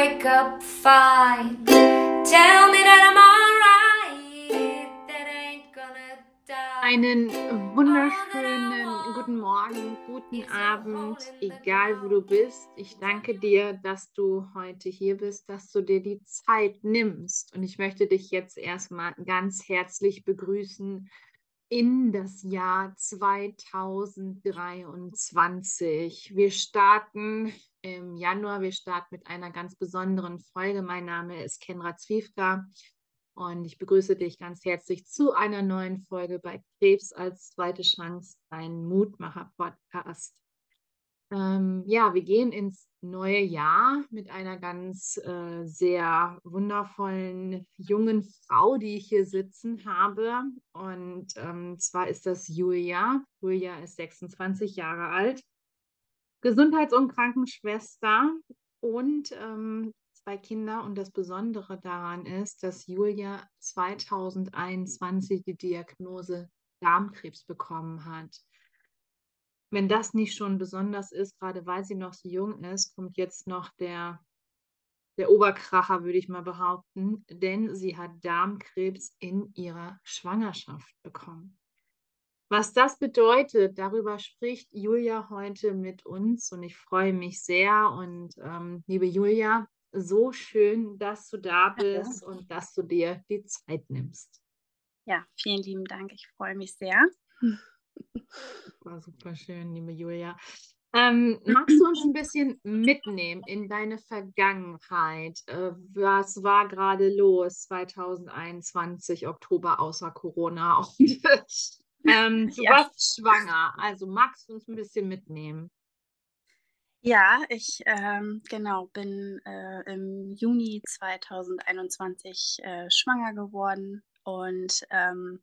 wake up fine. Tell me that I'm alright. That ain't gonna die. Einen wunderschönen guten Morgen, guten Abend, egal wo du bist. Ich danke dir, dass du heute hier bist, dass du dir die Zeit nimmst. Und ich möchte dich jetzt erstmal ganz herzlich begrüßen in das Jahr 2023. Wir starten im Januar, wir starten mit einer ganz besonderen Folge. Mein Name ist Kenra Zwiefka und ich begrüße dich ganz herzlich zu einer neuen Folge bei Krebs als zweite Chance, dein Mutmacher-Podcast. Ähm, ja, wir gehen ins neue Jahr mit einer ganz äh, sehr wundervollen jungen Frau, die ich hier sitzen habe. Und ähm, zwar ist das Julia. Julia ist 26 Jahre alt, Gesundheits- und Krankenschwester und ähm, zwei Kinder. Und das Besondere daran ist, dass Julia 2021 die Diagnose Darmkrebs bekommen hat wenn das nicht schon besonders ist, gerade weil sie noch so jung ist, kommt jetzt noch der, der Oberkracher, würde ich mal behaupten, denn sie hat Darmkrebs in ihrer Schwangerschaft bekommen. Was das bedeutet, darüber spricht Julia heute mit uns und ich freue mich sehr. Und ähm, liebe Julia, so schön, dass du da bist ja. und dass du dir die Zeit nimmst. Ja, vielen lieben Dank. Ich freue mich sehr. War super schön, liebe Julia. Ähm, magst du uns ein bisschen mitnehmen in deine Vergangenheit? Äh, was war gerade los 2021, Oktober außer Corona? Und, ähm, du ja. warst schwanger, also magst du uns ein bisschen mitnehmen? Ja, ich ähm, genau bin äh, im Juni 2021 äh, schwanger geworden und ähm,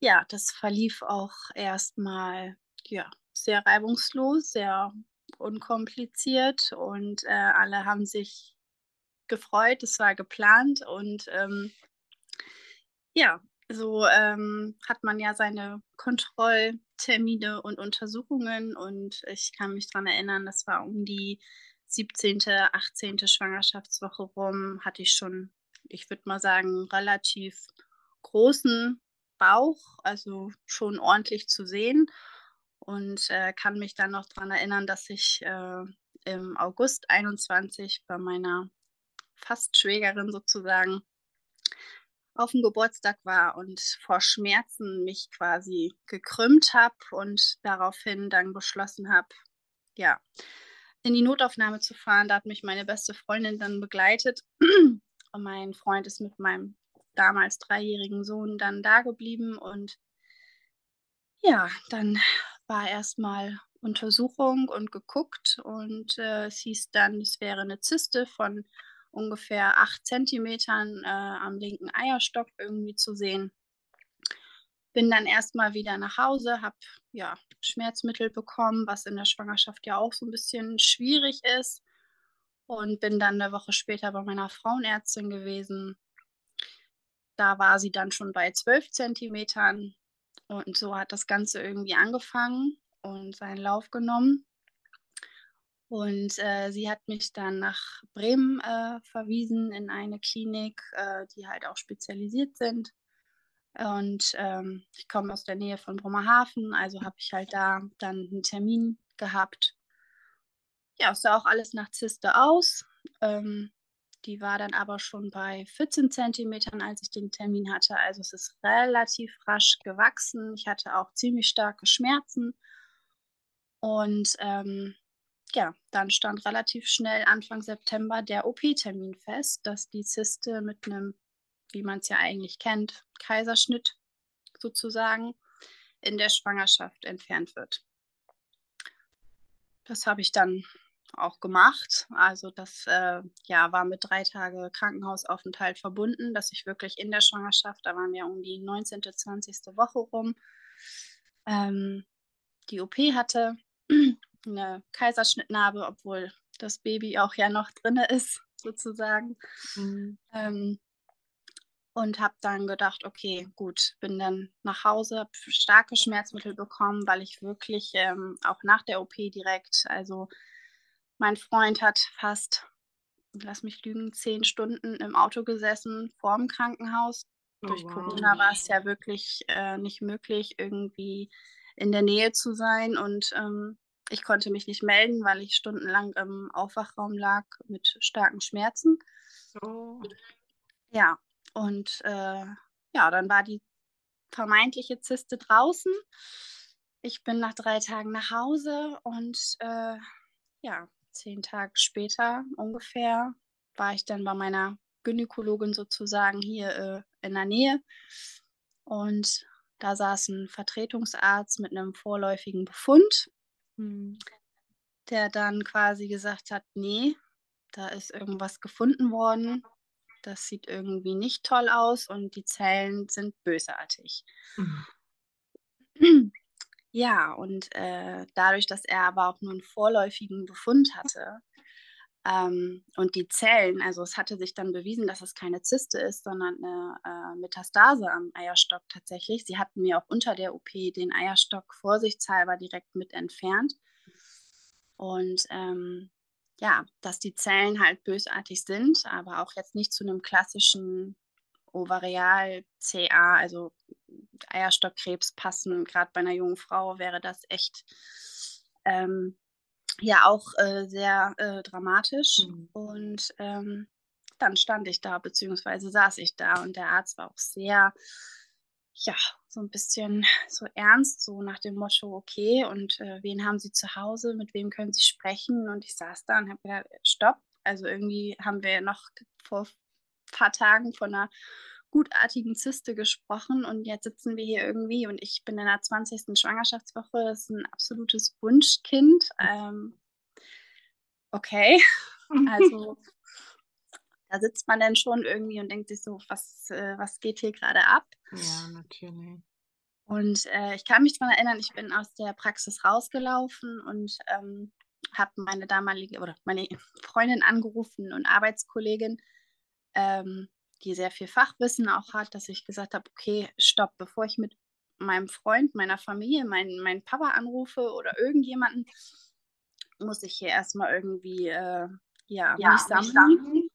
ja, das verlief auch erstmal ja, sehr reibungslos, sehr unkompliziert und äh, alle haben sich gefreut, es war geplant und ähm, ja, so ähm, hat man ja seine Kontrolltermine und Untersuchungen und ich kann mich daran erinnern, das war um die 17., 18. Schwangerschaftswoche rum, hatte ich schon, ich würde mal sagen, relativ großen Bauch, also schon ordentlich zu sehen. Und äh, kann mich dann noch daran erinnern, dass ich äh, im August 21 bei meiner Fastschwägerin sozusagen auf dem Geburtstag war und vor Schmerzen mich quasi gekrümmt habe und daraufhin dann beschlossen habe, ja, in die Notaufnahme zu fahren. Da hat mich meine beste Freundin dann begleitet. Und mein Freund ist mit meinem damals dreijährigen Sohn dann da geblieben und ja, dann war erstmal Untersuchung und geguckt und äh, es hieß dann, es wäre eine Zyste von ungefähr acht Zentimetern äh, am linken Eierstock irgendwie zu sehen. Bin dann erstmal wieder nach Hause, habe ja Schmerzmittel bekommen, was in der Schwangerschaft ja auch so ein bisschen schwierig ist. Und bin dann eine Woche später bei meiner Frauenärztin gewesen, da war sie dann schon bei 12 Zentimetern und so hat das Ganze irgendwie angefangen und seinen Lauf genommen. Und äh, sie hat mich dann nach Bremen äh, verwiesen in eine Klinik, äh, die halt auch spezialisiert sind. Und ähm, ich komme aus der Nähe von Bremerhaven, also habe ich halt da dann einen Termin gehabt. Ja, es sah auch alles nach Zyste aus. Ähm, die war dann aber schon bei 14 Zentimetern, als ich den Termin hatte. Also es ist relativ rasch gewachsen. Ich hatte auch ziemlich starke Schmerzen. Und ähm, ja, dann stand relativ schnell Anfang September der OP-Termin fest, dass die Zyste mit einem, wie man es ja eigentlich kennt, Kaiserschnitt sozusagen in der Schwangerschaft entfernt wird. Das habe ich dann auch gemacht. Also das äh, ja, war mit drei Tage Krankenhausaufenthalt verbunden, dass ich wirklich in der Schwangerschaft, da waren wir um die 19., 20. Woche rum, ähm, die OP hatte, eine Kaiserschnittnarbe, obwohl das Baby auch ja noch drin ist, sozusagen. Mhm. Ähm, und habe dann gedacht, okay, gut, bin dann nach Hause, habe starke Schmerzmittel bekommen, weil ich wirklich ähm, auch nach der OP direkt, also mein Freund hat fast lass mich lügen, zehn Stunden im Auto gesessen vorm Krankenhaus. Oh, Durch wow. Corona war es ja wirklich äh, nicht möglich, irgendwie in der Nähe zu sein. Und ähm, ich konnte mich nicht melden, weil ich stundenlang im Aufwachraum lag mit starken Schmerzen. Oh. Ja, und äh, ja, dann war die vermeintliche Zyste draußen. Ich bin nach drei Tagen nach Hause und äh, ja, zehn Tage später ungefähr war ich dann bei meiner Gynäkologin sozusagen hier äh, in der Nähe. Und da saß ein Vertretungsarzt mit einem vorläufigen Befund, Hm. der dann quasi gesagt hat, nee, da ist irgendwas gefunden worden. Das sieht irgendwie nicht toll aus und die Zellen sind bösartig. Hm. Ja, und äh, dadurch, dass er aber auch nur einen vorläufigen Befund hatte ähm, und die Zellen, also es hatte sich dann bewiesen, dass es keine Zyste ist, sondern eine äh, Metastase am Eierstock tatsächlich. Sie hatten mir auch unter der OP den Eierstock vorsichtshalber direkt mit entfernt. Und ähm, ja, dass die Zellen halt bösartig sind, aber auch jetzt nicht zu einem klassischen Ovarial-CA, also Eierstockkrebs passen. Gerade bei einer jungen Frau wäre das echt ähm, ja auch äh, sehr äh, dramatisch. Mhm. Und ähm, dann stand ich da, beziehungsweise saß ich da und der Arzt war auch sehr, ja, so ein bisschen so ernst, so nach dem Motto, okay, und äh, wen haben Sie zu Hause, mit wem können Sie sprechen? Und ich saß da und habe gedacht, stopp, also irgendwie haben wir noch vor ein paar Tagen von einer gutartigen Zyste gesprochen und jetzt sitzen wir hier irgendwie und ich bin in der 20. Schwangerschaftswoche, das ist ein absolutes Wunschkind. Ähm, okay, also da sitzt man dann schon irgendwie und denkt sich so, was, äh, was geht hier gerade ab? Ja, natürlich. Und äh, ich kann mich daran erinnern, ich bin aus der Praxis rausgelaufen und ähm, habe meine damalige oder meine Freundin angerufen und Arbeitskollegin, ähm, die sehr viel Fachwissen auch hat, dass ich gesagt habe, okay, stopp, bevor ich mit meinem Freund, meiner Familie, meinen mein Papa anrufe oder irgendjemanden, muss ich hier erstmal irgendwie äh, ja, Ja, mich mich sammeln.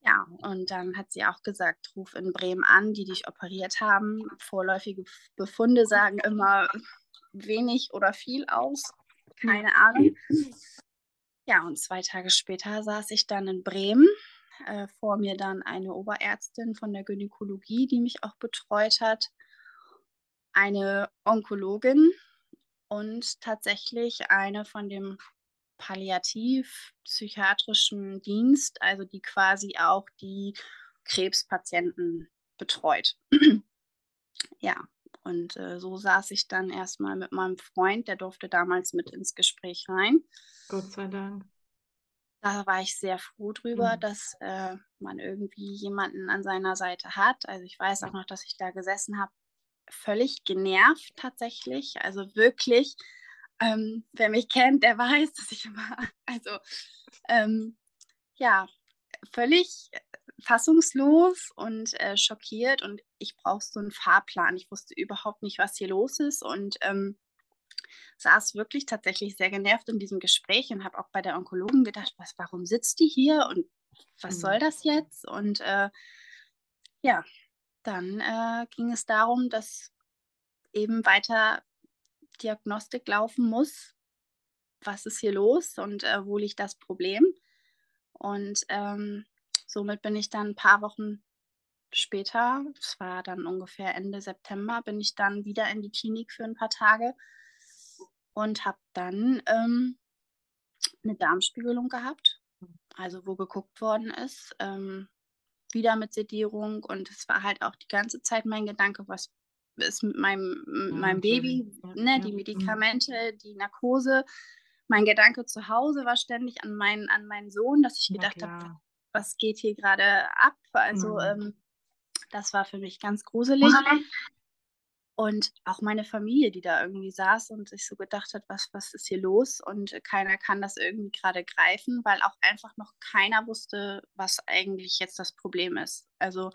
Ja, und dann hat sie auch gesagt, ruf in Bremen an, die dich operiert haben. Vorläufige Befunde sagen immer wenig oder viel aus. Keine Ahnung. Ja, und zwei Tage später saß ich dann in Bremen. Äh, vor mir dann eine Oberärztin von der Gynäkologie, die mich auch betreut hat, eine Onkologin und tatsächlich eine von dem palliativ-psychiatrischen Dienst, also die quasi auch die Krebspatienten betreut. ja, und äh, so saß ich dann erstmal mit meinem Freund, der durfte damals mit ins Gespräch rein. Gott sei Dank. Da war ich sehr froh drüber, Mhm. dass äh, man irgendwie jemanden an seiner Seite hat. Also ich weiß auch noch, dass ich da gesessen habe, völlig genervt tatsächlich. Also wirklich, ähm, wer mich kennt, der weiß, dass ich immer, also ähm, ja, völlig fassungslos und äh, schockiert und ich brauche so einen Fahrplan. Ich wusste überhaupt nicht, was hier los ist und ähm, saß wirklich tatsächlich sehr genervt in diesem Gespräch und habe auch bei der Onkologin gedacht, was, warum sitzt die hier und was Mhm. soll das jetzt? Und äh, ja, dann äh, ging es darum, dass eben weiter Diagnostik laufen muss. Was ist hier los und äh, wo liegt das Problem? Und ähm, somit bin ich dann ein paar Wochen später, es war dann ungefähr Ende September, bin ich dann wieder in die Klinik für ein paar Tage und habe dann ähm, eine Darmspiegelung gehabt, also wo geguckt worden ist, ähm, wieder mit Sedierung und es war halt auch die ganze Zeit mein Gedanke, was ist mit meinem, mit meinem Baby, ne, die Mhm. Medikamente, die Narkose. Mein Gedanke zu Hause war ständig an meinen, an meinen Sohn, dass ich gedacht habe, was geht hier gerade ab? Also Mhm. ähm, das war für mich ganz gruselig. Und auch meine Familie, die da irgendwie saß und sich so gedacht hat, was, was ist hier los? Und äh, keiner kann das irgendwie gerade greifen, weil auch einfach noch keiner wusste, was eigentlich jetzt das Problem ist. Also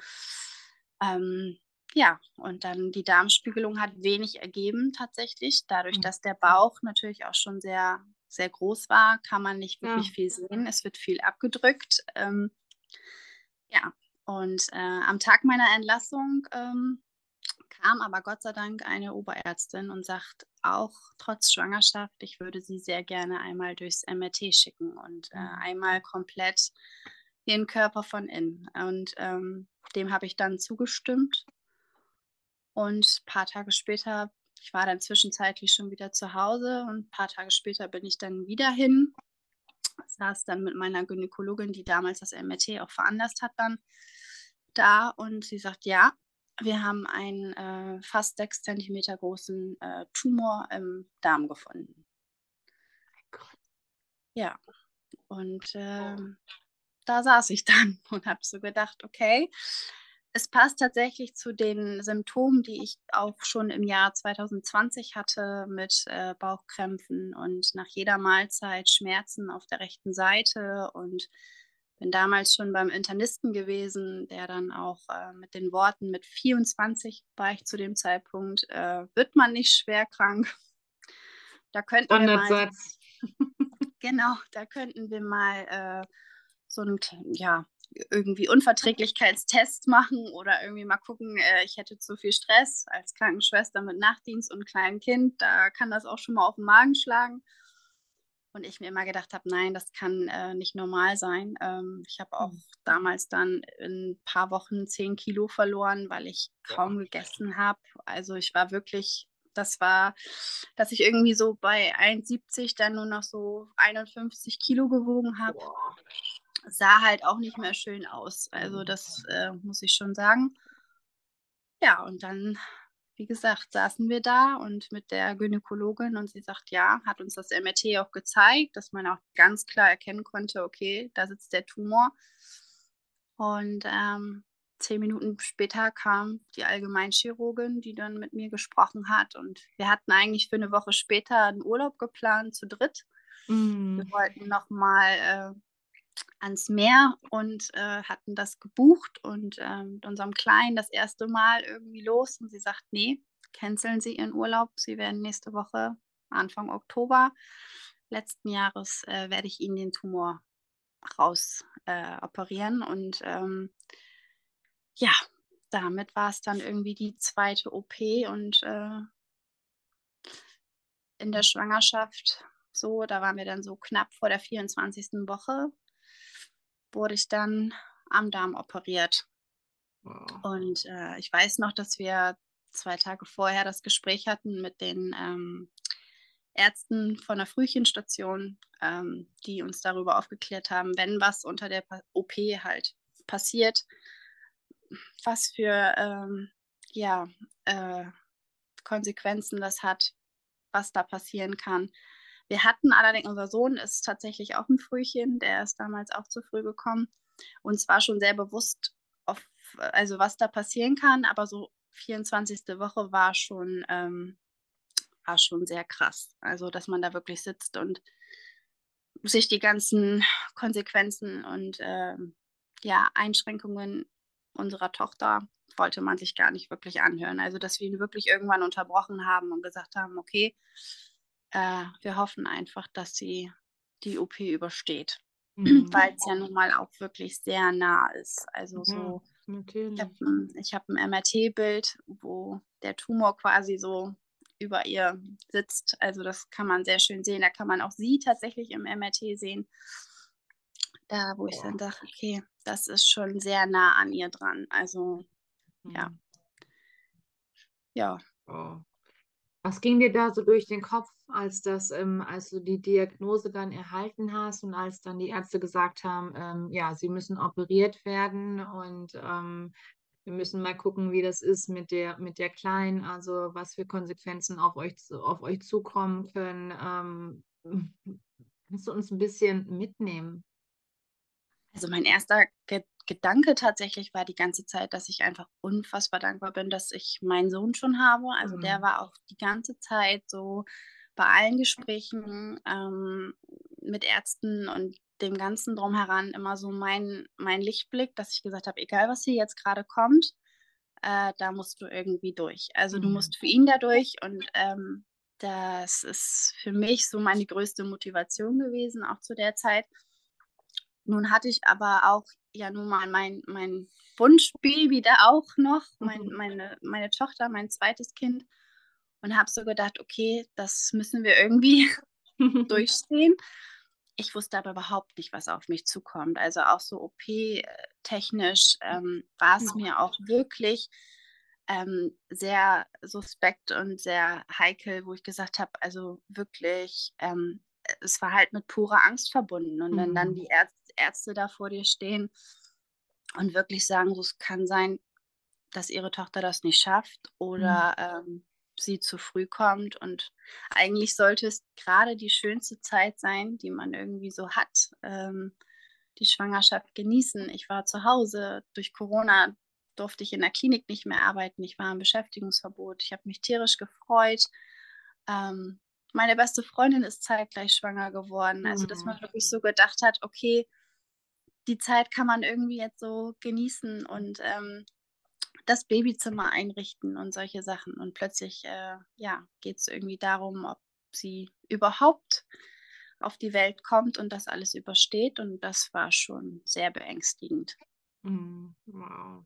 ähm, ja, und dann die Darmspiegelung hat wenig ergeben tatsächlich, dadurch, Mhm. dass der Bauch natürlich auch schon sehr, sehr groß war, kann man nicht wirklich Ja. viel sehen. Es wird viel abgedrückt. Ähm, ja, und äh, am Tag meiner Entlassung ähm, kam aber Gott sei Dank eine Oberärztin und sagt, auch trotz Schwangerschaft, ich würde sie sehr gerne einmal durchs MRT schicken und äh, Mhm. einmal komplett den Körper von innen. Und ähm, dem habe ich dann zugestimmt. Und ein paar Tage später, ich war dann zwischenzeitlich schon wieder zu Hause und ein paar Tage später bin ich dann wieder hin, saß dann mit meiner Gynäkologin, die damals das MRT auch veranlasst hat, dann da und sie sagt, ja, wir haben einen äh, fast sechs Zentimeter großen äh, Tumor im Darm gefunden. Ja, und ähm, da saß ich dann und habe so gedacht, okay, es passt tatsächlich zu den Symptomen, die ich auch schon im Jahr 2020 hatte mit äh, Bauchkrämpfen und nach jeder Mahlzeit Schmerzen auf der rechten Seite und bin damals schon beim Internisten gewesen, der dann auch äh, mit den Worten mit 24 war ich zu dem Zeitpunkt, äh, wird man nicht schwer krank. Da könnten wir mal. Genau, da könnten wir mal äh, so einen, ja, irgendwie Unverträglichkeitstest machen oder irgendwie mal gucken, äh, ich hätte zu viel Stress als Krankenschwester mit Nachtdienst und kleinem Kind, da kann das auch schon mal auf den Magen schlagen. Und ich mir immer gedacht habe, nein, das kann äh, nicht normal sein. Ähm, ich habe auch Mhm. damals dann in ein paar Wochen 10 Kilo verloren, weil ich kaum gegessen habe. Also ich war wirklich, das war, dass ich irgendwie so bei 1,70 dann nur noch so 51 Kilo gewogen habe. Sah halt auch nicht mehr schön aus. Also Mhm. das äh, muss ich schon sagen. Ja, und dann, wie gesagt, saßen wir da und mit der Gynäkologin und sie sagt, ja, hat uns das MRT auch gezeigt, dass man auch ganz klar erkennen konnte, okay, da sitzt der Tumor. Und ähm, zehn Minuten später kam die Allgemeinchirurgin, die dann mit mir gesprochen hat. Und wir hatten eigentlich für eine Woche später einen Urlaub geplant, zu dritt. Wir Mhm. wollten nochmal äh, ans Meer und äh, hatten das gebucht und ähm, mit unserem Kleinen das erste Mal irgendwie los. Und sie sagt, nee, canceln Sie Ihren Urlaub. Sie werden nächste Woche, Anfang Oktober letzten Jahres, äh, werde ich Ihnen den Tumor raus äh, operieren. Und ähm, ja, damit war es dann irgendwie die zweite OP und äh, in der Schwangerschaft so, da waren wir dann so knapp vor der 24. Woche, wurde ich dann am Darm operiert. Wow. Und äh, ich weiß noch, dass wir zwei Tage vorher das Gespräch hatten mit den ähm, Ärzten von der Frühchenstation, ähm, die uns darüber aufgeklärt haben, wenn was unter der OP halt passiert, was für ähm, ja, äh, Konsequenzen das hat, was da passieren kann. Wir hatten allerdings, unser Sohn ist tatsächlich auch ein Frühchen, der ist damals auch zu früh gekommen. Uns war schon sehr bewusst, auf, also was da passieren kann, aber so 24. Woche war schon, ähm, war schon sehr krass. Also, dass man da wirklich sitzt und sich die ganzen Konsequenzen und ähm, ja, Einschränkungen unserer Tochter wollte man sich gar nicht wirklich anhören. Also, dass wir ihn wirklich irgendwann unterbrochen haben und gesagt haben, okay, äh, wir hoffen einfach, dass sie die OP übersteht, Mhm. weil es ja nun mal auch wirklich sehr nah ist. Also Ja, so, ich natürlich. habe ein, ich hab ein MRT-Bild, wo der Tumor quasi so über ihr sitzt. Also das kann man sehr schön sehen. Da kann man auch sie tatsächlich im MRT sehen. Da, wo ich dann dachte, okay, das ist schon sehr nah an ihr dran. Also ja. Mhm. ja, Oh. Was ging dir da so durch den Kopf, als das, ähm, als du die Diagnose dann erhalten hast und als dann die Ärzte gesagt haben, ähm, ja, sie müssen operiert werden und ähm, wir müssen mal gucken, wie das ist mit der, mit der Kleinen, also was für Konsequenzen auf euch, auf euch zukommen können. Ähm, kannst du uns ein bisschen mitnehmen? Also mein erster Ge Gedanke tatsächlich war die ganze Zeit, dass ich einfach unfassbar dankbar bin, dass ich meinen Sohn schon habe. Also der Mhm. war auch die ganze Zeit so bei allen Gesprächen ähm, mit Ärzten und dem Ganzen drumheran immer so mein, mein Lichtblick, dass ich gesagt habe, egal was hier jetzt gerade kommt, äh, da musst du irgendwie durch. Also du Mhm. musst für ihn da durch und ähm, das ist für mich so meine größte Motivation gewesen, auch zu der Zeit. Nun hatte ich aber auch ja nun mal mein, mein Wunschbaby da auch noch, mein, Mhm. meine, meine Tochter, mein zweites Kind. Und habe so gedacht, okay, das müssen wir irgendwie durchstehen. Ich wusste aber überhaupt nicht, was auf mich zukommt. Also auch so OP-technisch ähm, war es mir auch wirklich ähm, sehr suspekt und sehr heikel, wo ich gesagt habe, also wirklich, ähm, es war halt mit purer Angst verbunden. Und wenn dann Mhm. die Ärz Ärzte da vor dir stehen und wirklich sagen, so, es kann sein, dass ihre Tochter das nicht schafft oder ähm, sie zu früh kommt. Und eigentlich sollte es gerade die schönste Zeit sein, die man irgendwie so hat, ähm, die Schwangerschaft genießen. Ich war zu Hause. Durch Corona durfte ich in der Klinik nicht mehr arbeiten. Ich war im Beschäftigungsverbot. Ich habe mich tierisch gefreut. Ähm, meine beste Freundin ist zeitgleich schwanger geworden. Also, dass man Mhm. wirklich so gedacht hat, okay, die Zeit kann man irgendwie jetzt so genießen und ähm, das Babyzimmer einrichten und solche Sachen. Und plötzlich, äh, ja, geht es irgendwie darum, ob sie überhaupt auf die Welt kommt und das alles übersteht. Und das war schon sehr beängstigend. Mhm. Wow.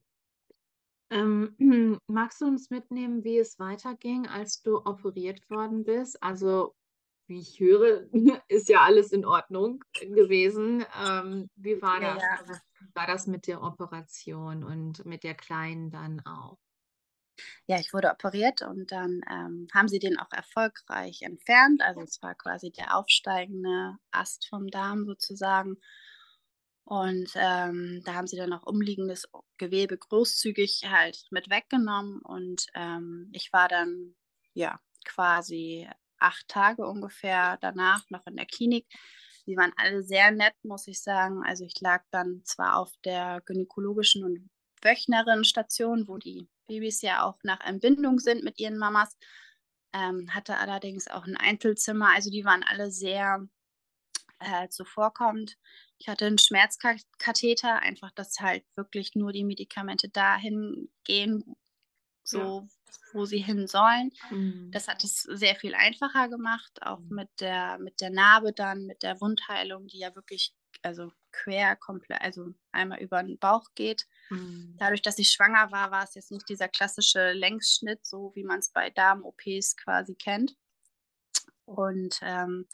Ähm, magst du uns mitnehmen, wie es weiterging, als du operiert worden bist? Also, wie ich höre, ist ja alles in Ordnung gewesen. Ähm, wie war das? ja. War das mit der Operation und mit der Kleinen dann auch? Ja, ich wurde operiert und dann ähm, haben sie den auch erfolgreich entfernt. Also es war quasi der aufsteigende Ast vom Darm sozusagen. Und ähm, da haben sie dann auch umliegendes Gewebe großzügig halt mit weggenommen. Und ähm, ich war dann ja quasi acht Tage ungefähr danach noch in der Klinik. Sie waren alle sehr nett, muss ich sagen. Also ich lag dann zwar auf der gynäkologischen und Wöchnerinnenstation, wo die Babys ja auch nach Entbindung sind mit ihren Mamas, ähm, hatte allerdings auch ein Einzelzimmer. Also die waren alle sehr äh, zuvorkommend. Ich hatte einen Schmerzkatheter, einfach, dass halt wirklich nur die Medikamente dahin gehen, so wo sie hin sollen. Mhm. Das hat es sehr viel einfacher gemacht, auch Mhm. mit der, mit der Narbe dann, mit der Wundheilung, die ja wirklich, also quer komplett, also einmal über den Bauch geht. Mhm. Dadurch, dass ich schwanger war, war es jetzt nicht dieser klassische Längsschnitt, so wie man es bei Darm-OPs quasi kennt. Und ähm,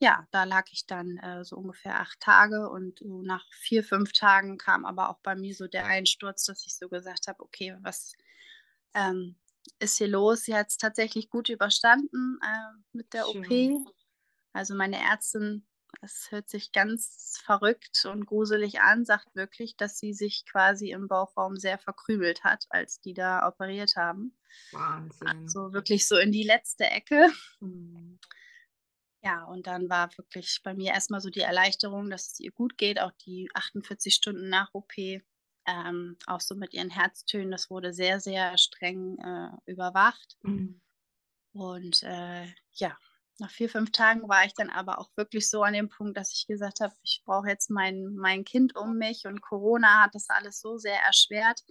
ja, da lag ich dann äh, so ungefähr acht Tage und so nach vier, fünf Tagen kam aber auch bei mir so der Einsturz, dass ich so gesagt habe, okay, was ähm, ist hier los? Sie hat es tatsächlich gut überstanden äh, mit der Schön. OP. Also meine Ärztin, es hört sich ganz verrückt und gruselig an, sagt wirklich, dass sie sich quasi im Bauchraum sehr verkrümelt hat, als die da operiert haben. Wahnsinn. Also wirklich so in die letzte Ecke. Mhm. Ja, und dann war wirklich bei mir erstmal so die Erleichterung, dass es ihr gut geht, auch die 48 Stunden nach OP, ähm, auch so mit ihren Herztönen. Das wurde sehr, sehr streng äh, überwacht. Mhm. Und äh, ja, nach vier, fünf Tagen war ich dann aber auch wirklich so an dem Punkt, dass ich gesagt habe, ich brauche jetzt mein, mein Kind um mich und Corona hat das alles so sehr erschwert.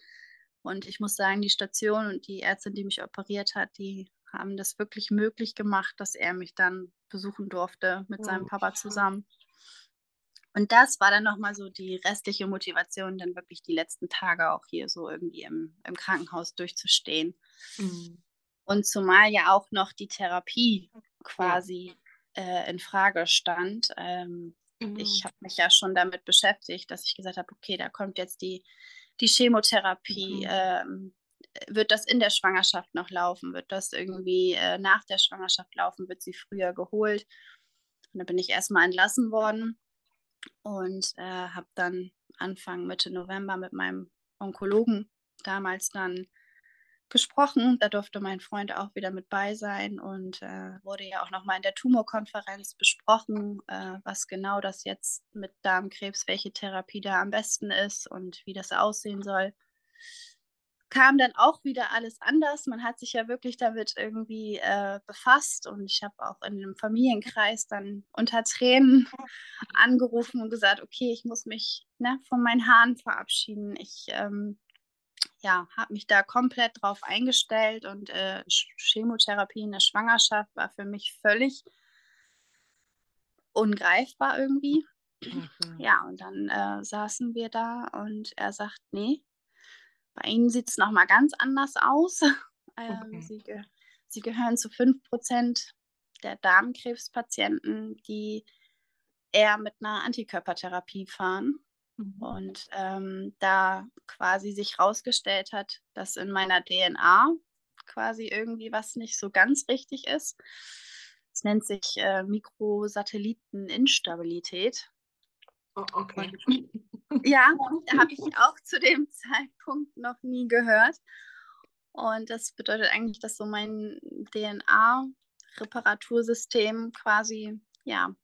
Und ich muss sagen, die Station und die Ärztin, die mich operiert hat, die haben das wirklich möglich gemacht, dass er mich dann besuchen durfte mit seinem Oh, Papa schön. zusammen. Und das war dann nochmal so die restliche Motivation, dann wirklich die letzten Tage auch hier so irgendwie im, im Krankenhaus durchzustehen. Mhm. Und zumal ja auch noch die Therapie quasi äh, in Frage stand. Ähm, Genau. ich habe mich ja schon damit beschäftigt, dass ich gesagt habe, okay, da kommt jetzt die, die Chemotherapie. Mhm. Ähm, wird das in der Schwangerschaft noch laufen? Wird das irgendwie äh, nach der Schwangerschaft laufen? Wird sie früher geholt? Und dann bin ich erstmal entlassen worden und äh, habe dann Anfang Mitte November mit meinem Onkologen damals dann gesprochen. Da durfte mein Freund auch wieder mit bei sein und äh, wurde ja auch nochmal in der Tumorkonferenz besprochen, äh, was genau das jetzt mit Darmkrebs, welche Therapie da am besten ist und wie das aussehen soll. Kam dann auch wieder alles anders. Man hat sich ja wirklich damit irgendwie äh, befasst und ich habe auch in einem Familienkreis dann unter Tränen angerufen und gesagt, okay, ich muss mich ne, von meinen Haaren verabschieden. Ich ähm, ja, habe mich da komplett drauf eingestellt und äh, Chemotherapie in der Schwangerschaft war für mich völlig ungreifbar irgendwie. Okay. Ja, und dann äh, saßen wir da und er sagt, nee, bei Ihnen sieht es nochmal ganz anders aus. ähm, okay. Sie, ge Sie gehören zu 5% der Darmkrebspatienten, die eher mit einer Antikörpertherapie fahren. Mhm. Und ähm, da quasi sich herausgestellt hat, dass in meiner DNA quasi irgendwie was nicht so ganz richtig ist. Es nennt sich äh, Mikrosatelliteninstabilität. Oh, okay. Und, ja, habe ich auch zu dem Zeitpunkt noch nie gehört. Und das bedeutet eigentlich, dass so mein DNA-Reparatursystem quasi ja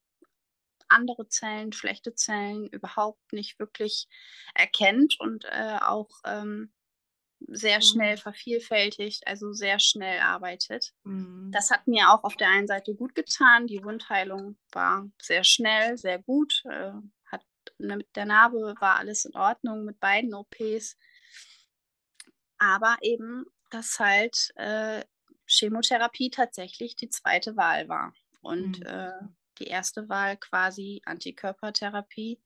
andere Zellen, schlechte Zellen überhaupt nicht wirklich erkennt und äh, auch ähm, sehr schnell mhm. vervielfältigt, also sehr schnell arbeitet. Mhm. Das hat mir auch auf der einen Seite gut getan. Die Wundheilung war sehr schnell, sehr gut. Äh, mit der Narbe war alles in Ordnung mit beiden OPs. Aber eben, dass halt äh, Chemotherapie tatsächlich die zweite Wahl war. Und mhm. äh, die erste Wahl quasi Antikörpertherapie.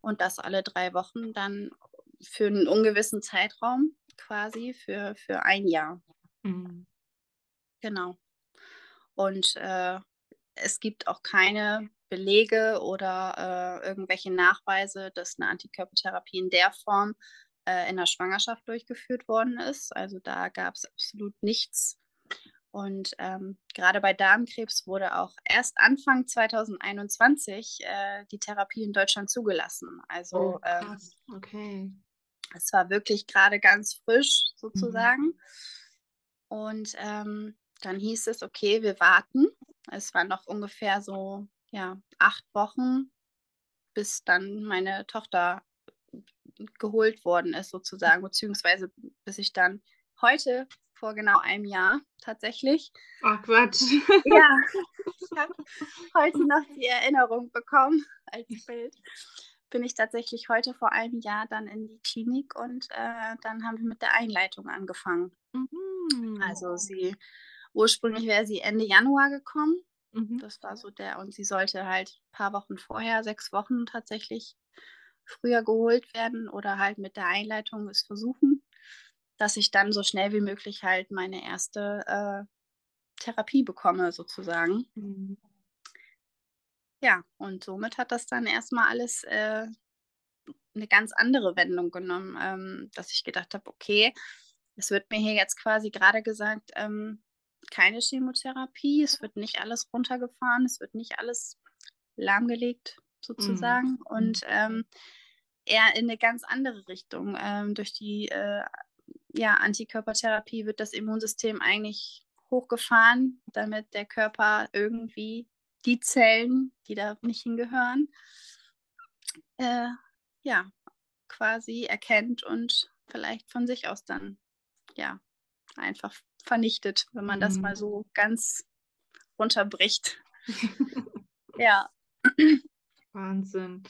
Und das alle drei Wochen dann für einen ungewissen Zeitraum quasi für, für ein Jahr. Mhm. Genau. Und äh, es gibt auch keine Belege oder äh, irgendwelche Nachweise, dass eine Antikörpertherapie in der Form äh, in der Schwangerschaft durchgeführt worden ist. Also da gab es absolut nichts. Und ähm, gerade bei Darmkrebs wurde auch erst Anfang 2021 äh, die Therapie in Deutschland zugelassen. Also oh, ähm, okay. Es war wirklich gerade ganz frisch sozusagen. Mhm. Und ähm, dann hieß es, okay, wir warten. Es waren noch ungefähr so ja, acht Wochen, bis dann meine Tochter geholt worden ist, sozusagen, beziehungsweise bis ich dann heute vor genau einem Jahr tatsächlich. Ach Quatsch. Ja, ich habe heute noch die Erinnerung bekommen als Bild. Bin ich tatsächlich heute vor einem Jahr dann in die Klinik und äh, dann haben wir mit der Einleitung angefangen. Mhm. Also sie, ursprünglich wäre sie Ende Januar gekommen. Mhm. Das war so der, und sie sollte halt ein paar Wochen vorher, sechs Wochen tatsächlich früher geholt werden oder halt mit der Einleitung es versuchen dass ich dann so schnell wie möglich halt meine erste äh, Therapie bekomme, sozusagen. Mhm. Ja, und somit hat das dann erstmal alles äh, eine ganz andere Wendung genommen, ähm, dass ich gedacht habe, okay, es wird mir hier jetzt quasi gerade gesagt, ähm, keine Chemotherapie, es wird nicht alles runtergefahren, es wird nicht alles lahmgelegt sozusagen mhm. und ähm, eher in eine ganz andere Richtung ähm, durch die äh, ja, Antikörpertherapie wird das Immunsystem eigentlich hochgefahren, damit der Körper irgendwie die Zellen, die da nicht hingehören, äh, ja, quasi erkennt und vielleicht von sich aus dann, ja, einfach vernichtet, wenn man mhm. das mal mhm. so ganz runterbricht. ja. Wahnsinn.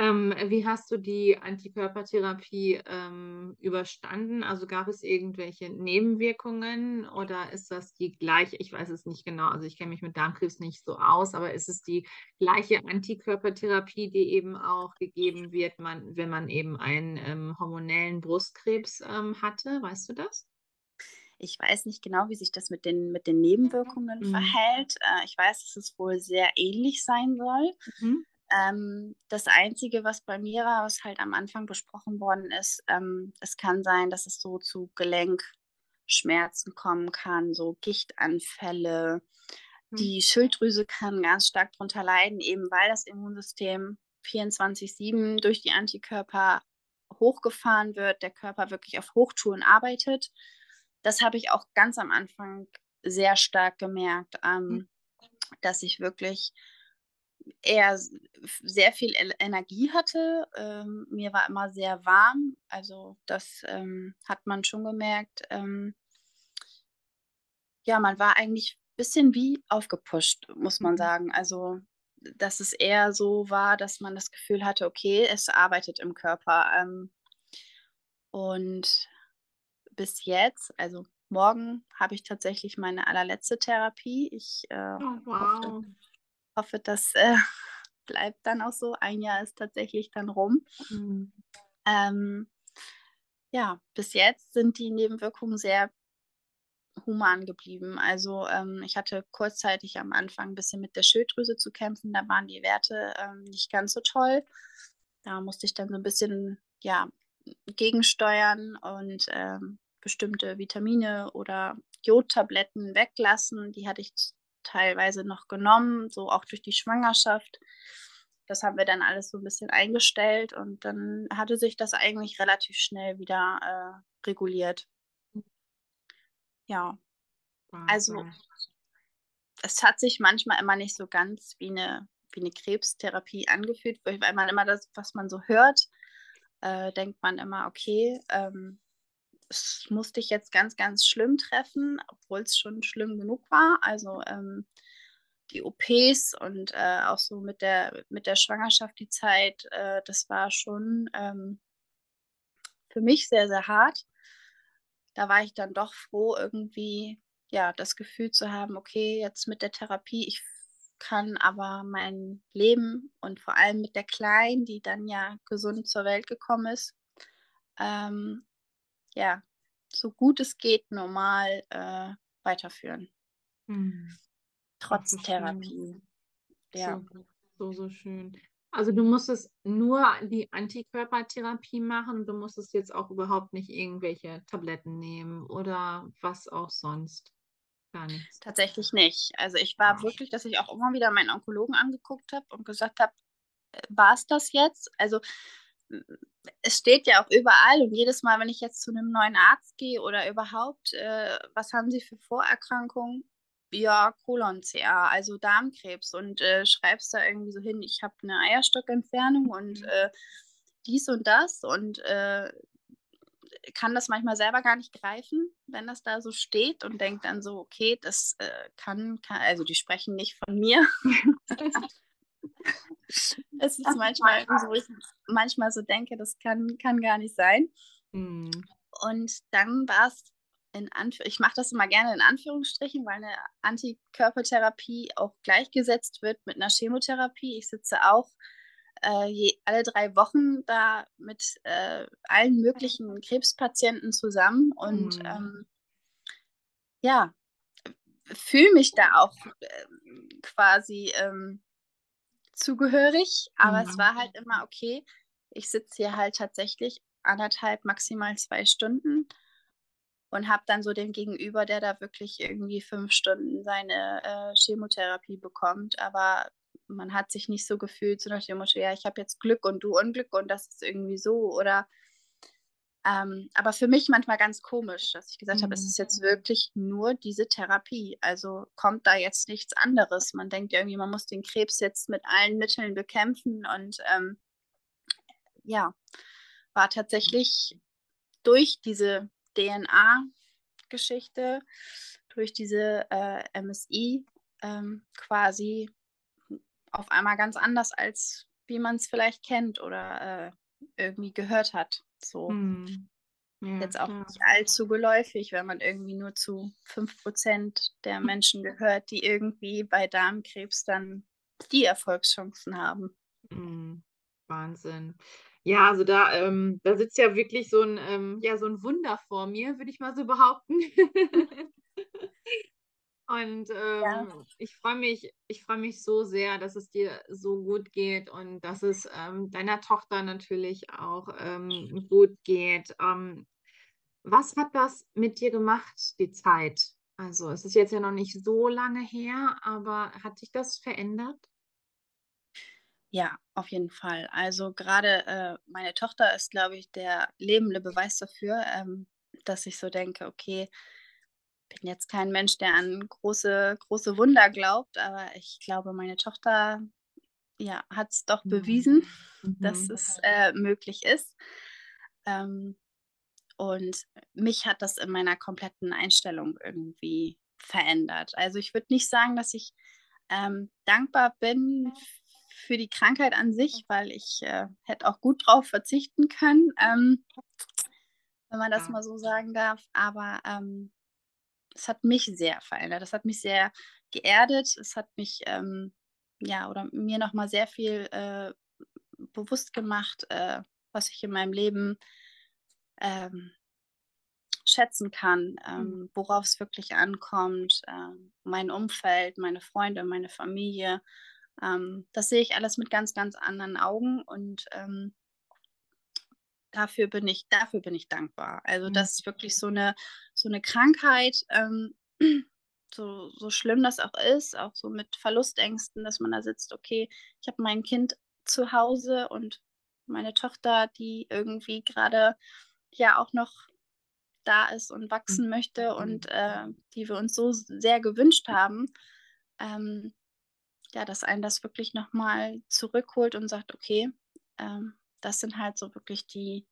Ähm, wie hast du die Antikörpertherapie ähm, überstanden? Also gab es irgendwelche Nebenwirkungen oder ist das die gleiche? Ich weiß es nicht genau, also ich kenne mich mit Darmkrebs nicht so aus, aber ist es die gleiche Antikörpertherapie, die eben auch gegeben wird, man, wenn man eben einen ähm, hormonellen Brustkrebs ähm, hatte? Weißt du das? Ich weiß nicht genau, wie sich das mit den, mit den Nebenwirkungen mhm. verhält. Äh, ich weiß, dass es wohl sehr ähnlich sein soll. Mhm. Ähm, das Einzige, was bei mir war, was halt am Anfang besprochen worden ist, ähm, es kann sein, dass es so zu Gelenkschmerzen kommen kann, so Gichtanfälle. Mhm. Die Schilddrüse kann ganz stark darunter leiden, eben weil das Immunsystem 24-7 durch die Antikörper hochgefahren wird, der Körper wirklich auf Hochtouren arbeitet. Das habe ich auch ganz am Anfang sehr stark gemerkt, ähm, mhm. dass ich wirklich eher sehr viel Energie hatte. Ähm, mir war immer sehr warm. Also das ähm, hat man schon gemerkt. Ähm, ja, man war eigentlich ein bisschen wie aufgepusht, muss man mhm. sagen. Also dass es eher so war, dass man das Gefühl hatte, okay, es arbeitet im Körper. Ähm, und bis jetzt, also morgen habe ich tatsächlich meine allerletzte Therapie. Ich äh, Oh, hoffe, wow. hoffe, das äh, bleibt dann auch so. Ein Jahr ist tatsächlich dann rum. Mhm. Ähm, ja, bis jetzt sind die Nebenwirkungen sehr human geblieben. Also ähm, ich hatte kurzzeitig am Anfang ein bisschen mit der Schilddrüse zu kämpfen. Da waren die Werte ähm, nicht ganz so toll. Da musste ich dann so ein bisschen ja, gegensteuern und ähm, bestimmte Vitamine oder Jodtabletten weglassen. Die hatte ich teilweise noch genommen, so auch durch die Schwangerschaft. Das haben wir dann alles so ein bisschen eingestellt und dann hatte sich das eigentlich relativ schnell wieder äh, reguliert. Ja, also es hat sich manchmal immer nicht so ganz wie eine, wie eine Krebstherapie angefühlt, weil weil man immer das, was man so hört, äh, denkt man immer, okay, ähm, es muss dich jetzt ganz, ganz schlimm treffen, obwohl es schon schlimm genug war. Also ähm, die OPs und äh, auch so mit der, mit der Schwangerschaft die Zeit, äh, das war schon ähm, für mich sehr, sehr hart. Da war ich dann doch froh, irgendwie ja das Gefühl zu haben, okay, jetzt mit der Therapie, ich kann aber mein Leben und vor allem mit der Kleinen, die dann ja gesund zur Welt gekommen ist, ähm, ja, so gut es geht, normal äh, weiterführen. Ach, Trotz so schön. Therapie. Ja. So, so, so schön. Also du musstest nur die Antikörpertherapie machen, du musstest jetzt auch überhaupt nicht irgendwelche Tabletten nehmen oder was auch sonst. Gar nichts. Tatsächlich nicht. Also ich war Ah. wirklich, dass ich auch immer wieder meinen Onkologen angeguckt habe und gesagt habe, war es das jetzt? Also es steht ja auch überall und jedes Mal, wenn ich jetzt zu einem neuen Arzt gehe oder überhaupt, äh, was haben Sie für Vorerkrankungen? Ja, Colon-CA, also Darmkrebs und äh, schreibst da irgendwie so hin, ich habe eine Eierstockentfernung und Mhm. äh, dies und das und äh, kann das manchmal selber gar nicht greifen, wenn das da so steht und denkt dann so, okay, das äh, kann, kann, also die sprechen nicht von mir. es ist manchmal so, ich manchmal so denke, das kann, kann gar nicht sein. Mhm. Und dann war es in Anführ ich mache das immer gerne in Anführungsstrichen, weil eine Antikörpertherapie auch gleichgesetzt wird mit einer Chemotherapie. Ich sitze auch äh, je, alle drei Wochen da mit äh, allen möglichen Krebspatienten zusammen und Mhm. ähm, ja, fühle mich da auch ähm, quasi ähm, zugehörig, aber es Mhm. war halt immer okay. Ich sitze hier halt tatsächlich anderthalb, maximal zwei Stunden und habe dann so den Gegenüber, der da wirklich irgendwie fünf Stunden seine äh, Chemotherapie bekommt. Aber man hat sich nicht so gefühlt, so nach dem Motto, ja, ich habe jetzt Glück und du Unglück und das ist irgendwie so. Oder ähm, aber für mich manchmal ganz komisch, dass ich gesagt habe, es Mhm. ist jetzt wirklich nur diese Therapie. Also kommt da jetzt nichts anderes. Man denkt irgendwie, man muss den Krebs jetzt mit allen Mitteln bekämpfen und ähm, ja, war tatsächlich durch diese DNA-Geschichte, durch diese äh, MSI ähm, quasi auf einmal ganz anders, als wie man es vielleicht kennt oder äh, irgendwie gehört hat. So Mhm. Ja, jetzt auch klar. nicht allzu geläufig, wenn man irgendwie nur zu 5% der Menschen gehört, die irgendwie bei Darmkrebs dann die Erfolgschancen haben. Mhm. Wahnsinn. Ja, also da, ähm, da sitzt ja wirklich so ein, ähm, ja, so ein Wunder vor mir, würde ich mal so behaupten. Und Ja. ähm, ich freue mich, ich freue mich so sehr, dass es dir so gut geht und dass es ähm, deiner Tochter natürlich auch ähm, gut geht. Ähm, was hat das mit dir gemacht, die Zeit? Also es ist jetzt ja noch nicht so lange her, aber hat dich das verändert? Ja, auf jeden Fall. Also gerade äh, meine Tochter ist, glaube ich, der lebende Beweis dafür, ähm, dass ich so denke, okay, bin jetzt kein Mensch, der an große, große Wunder glaubt, aber ich glaube, meine Tochter ja, hat es doch Mhm. bewiesen, dass Mhm. es äh, möglich ist. Ähm, und mich hat das in meiner kompletten Einstellung irgendwie verändert. Also ich würde nicht sagen, dass ich ähm, dankbar bin für die Krankheit an sich, weil ich äh, hätte auch gut drauf verzichten können. Ähm, wenn man das Ja. mal so sagen darf. Aber ähm, es hat mich sehr verändert. Das hat mich sehr geerdet. Es hat mich, ähm, ja, oder mir nochmal sehr viel äh, bewusst gemacht, äh, was ich in meinem Leben ähm, schätzen kann, ähm, worauf es wirklich ankommt, ähm, mein Umfeld, meine Freunde, meine Familie. Ähm, das sehe ich alles mit ganz, ganz anderen Augen und ähm, dafür bin ich, dafür bin ich dankbar. Also Mhm. das ist wirklich so eine, so eine Krankheit, ähm, so, so schlimm das auch ist, auch so mit Verlustängsten, dass man da sitzt, okay, ich habe mein Kind zu Hause und meine Tochter, die irgendwie gerade ja auch noch da ist und wachsen möchte und äh, die wir uns so sehr gewünscht haben, ähm, ja, dass einen das wirklich nochmal zurückholt und sagt, okay, ähm, das sind halt so wirklich die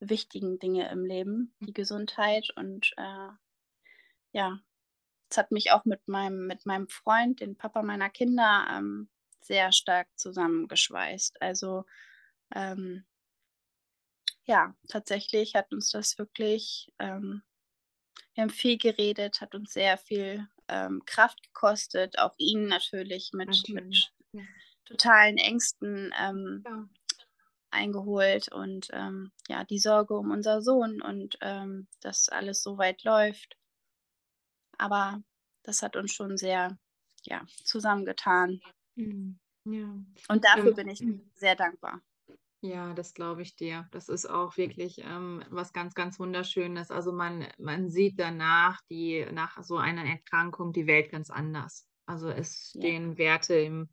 wichtigen Dinge im Leben, die Gesundheit und äh, ja, es hat mich auch mit meinem, mit meinem Freund, den Papa meiner Kinder, ähm, sehr stark zusammengeschweißt. Also ähm, ja, tatsächlich hat uns das wirklich, ähm, wir haben viel geredet, hat uns sehr viel ähm, Kraft gekostet, auch ihn natürlich mit, Natürlich. mit totalen Ängsten ähm, Ja. Eingeholt und ähm, ja, die Sorge um unser Sohn und ähm, dass alles so weit läuft. Aber das hat uns schon sehr ja, zusammengetan. Mhm. Ja. Und dafür Ähm, bin ich sehr dankbar. Ja, das glaube ich dir. Das ist auch wirklich ähm, was ganz, ganz Wunderschönes. Also man, man sieht danach, die, nach so einer Erkrankung die Welt ganz anders. Also es Ja. stehen Werte im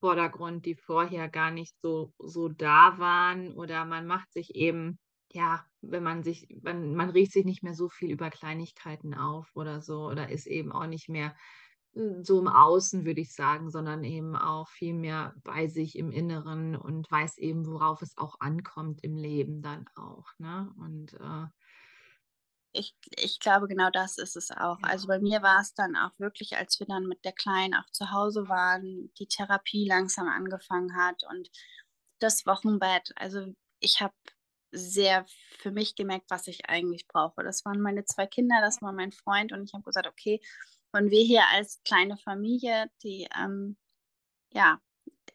Vordergrund, die vorher gar nicht so, so da waren. Oder man macht sich eben, ja, wenn man sich, man, man riecht sich nicht mehr so viel über Kleinigkeiten auf oder so, oder ist eben auch nicht mehr äh, so im Außen, würde ich sagen, sondern eben auch viel mehr bei sich im Inneren und weiß eben, worauf es auch ankommt im Leben dann auch, ne? Und äh, Ich, ich glaube, genau das ist es auch. Also bei mir war es dann auch wirklich, als wir dann mit der Kleinen auch zu Hause waren, die Therapie langsam angefangen hat und das Wochenbett. Also ich habe sehr für mich gemerkt, was ich eigentlich brauche. Das waren meine zwei Kinder, das war mein Freund und ich habe gesagt, okay, und wir hier als kleine Familie, die, ähm, ja,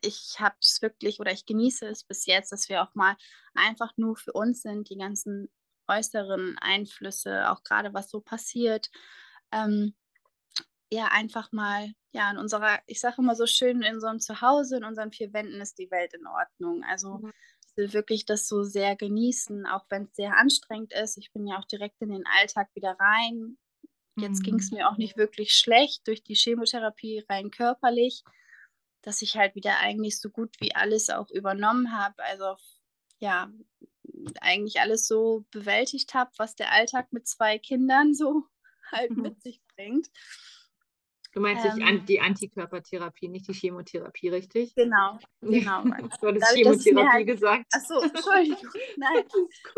ich habe es wirklich oder ich genieße es bis jetzt, dass wir auch mal einfach nur für uns sind, die ganzen äußeren Einflüsse, auch gerade was so passiert, ähm, ja, einfach mal, ja, in unserer, ich sage immer so schön, in unserem Zuhause, in unseren vier Wänden ist die Welt in Ordnung. Also ich will wirklich das so sehr genießen, auch wenn es sehr anstrengend ist. Ich bin ja auch direkt in den Alltag wieder rein. Jetzt ging es Mhm. mir auch nicht wirklich schlecht durch die Chemotherapie rein körperlich, dass ich halt wieder eigentlich so gut wie alles auch übernommen habe. Also ja, eigentlich alles so bewältigt habe, was der Alltag mit zwei Kindern so halt Mhm. mit sich bringt. Du meinst Ähm, die Antikörpertherapie, nicht die Chemotherapie, richtig? genau, genau. Du hattest Dadurch, dass es mir Chemotherapie halt, gesagt. ach so, Entschuldigung, nein,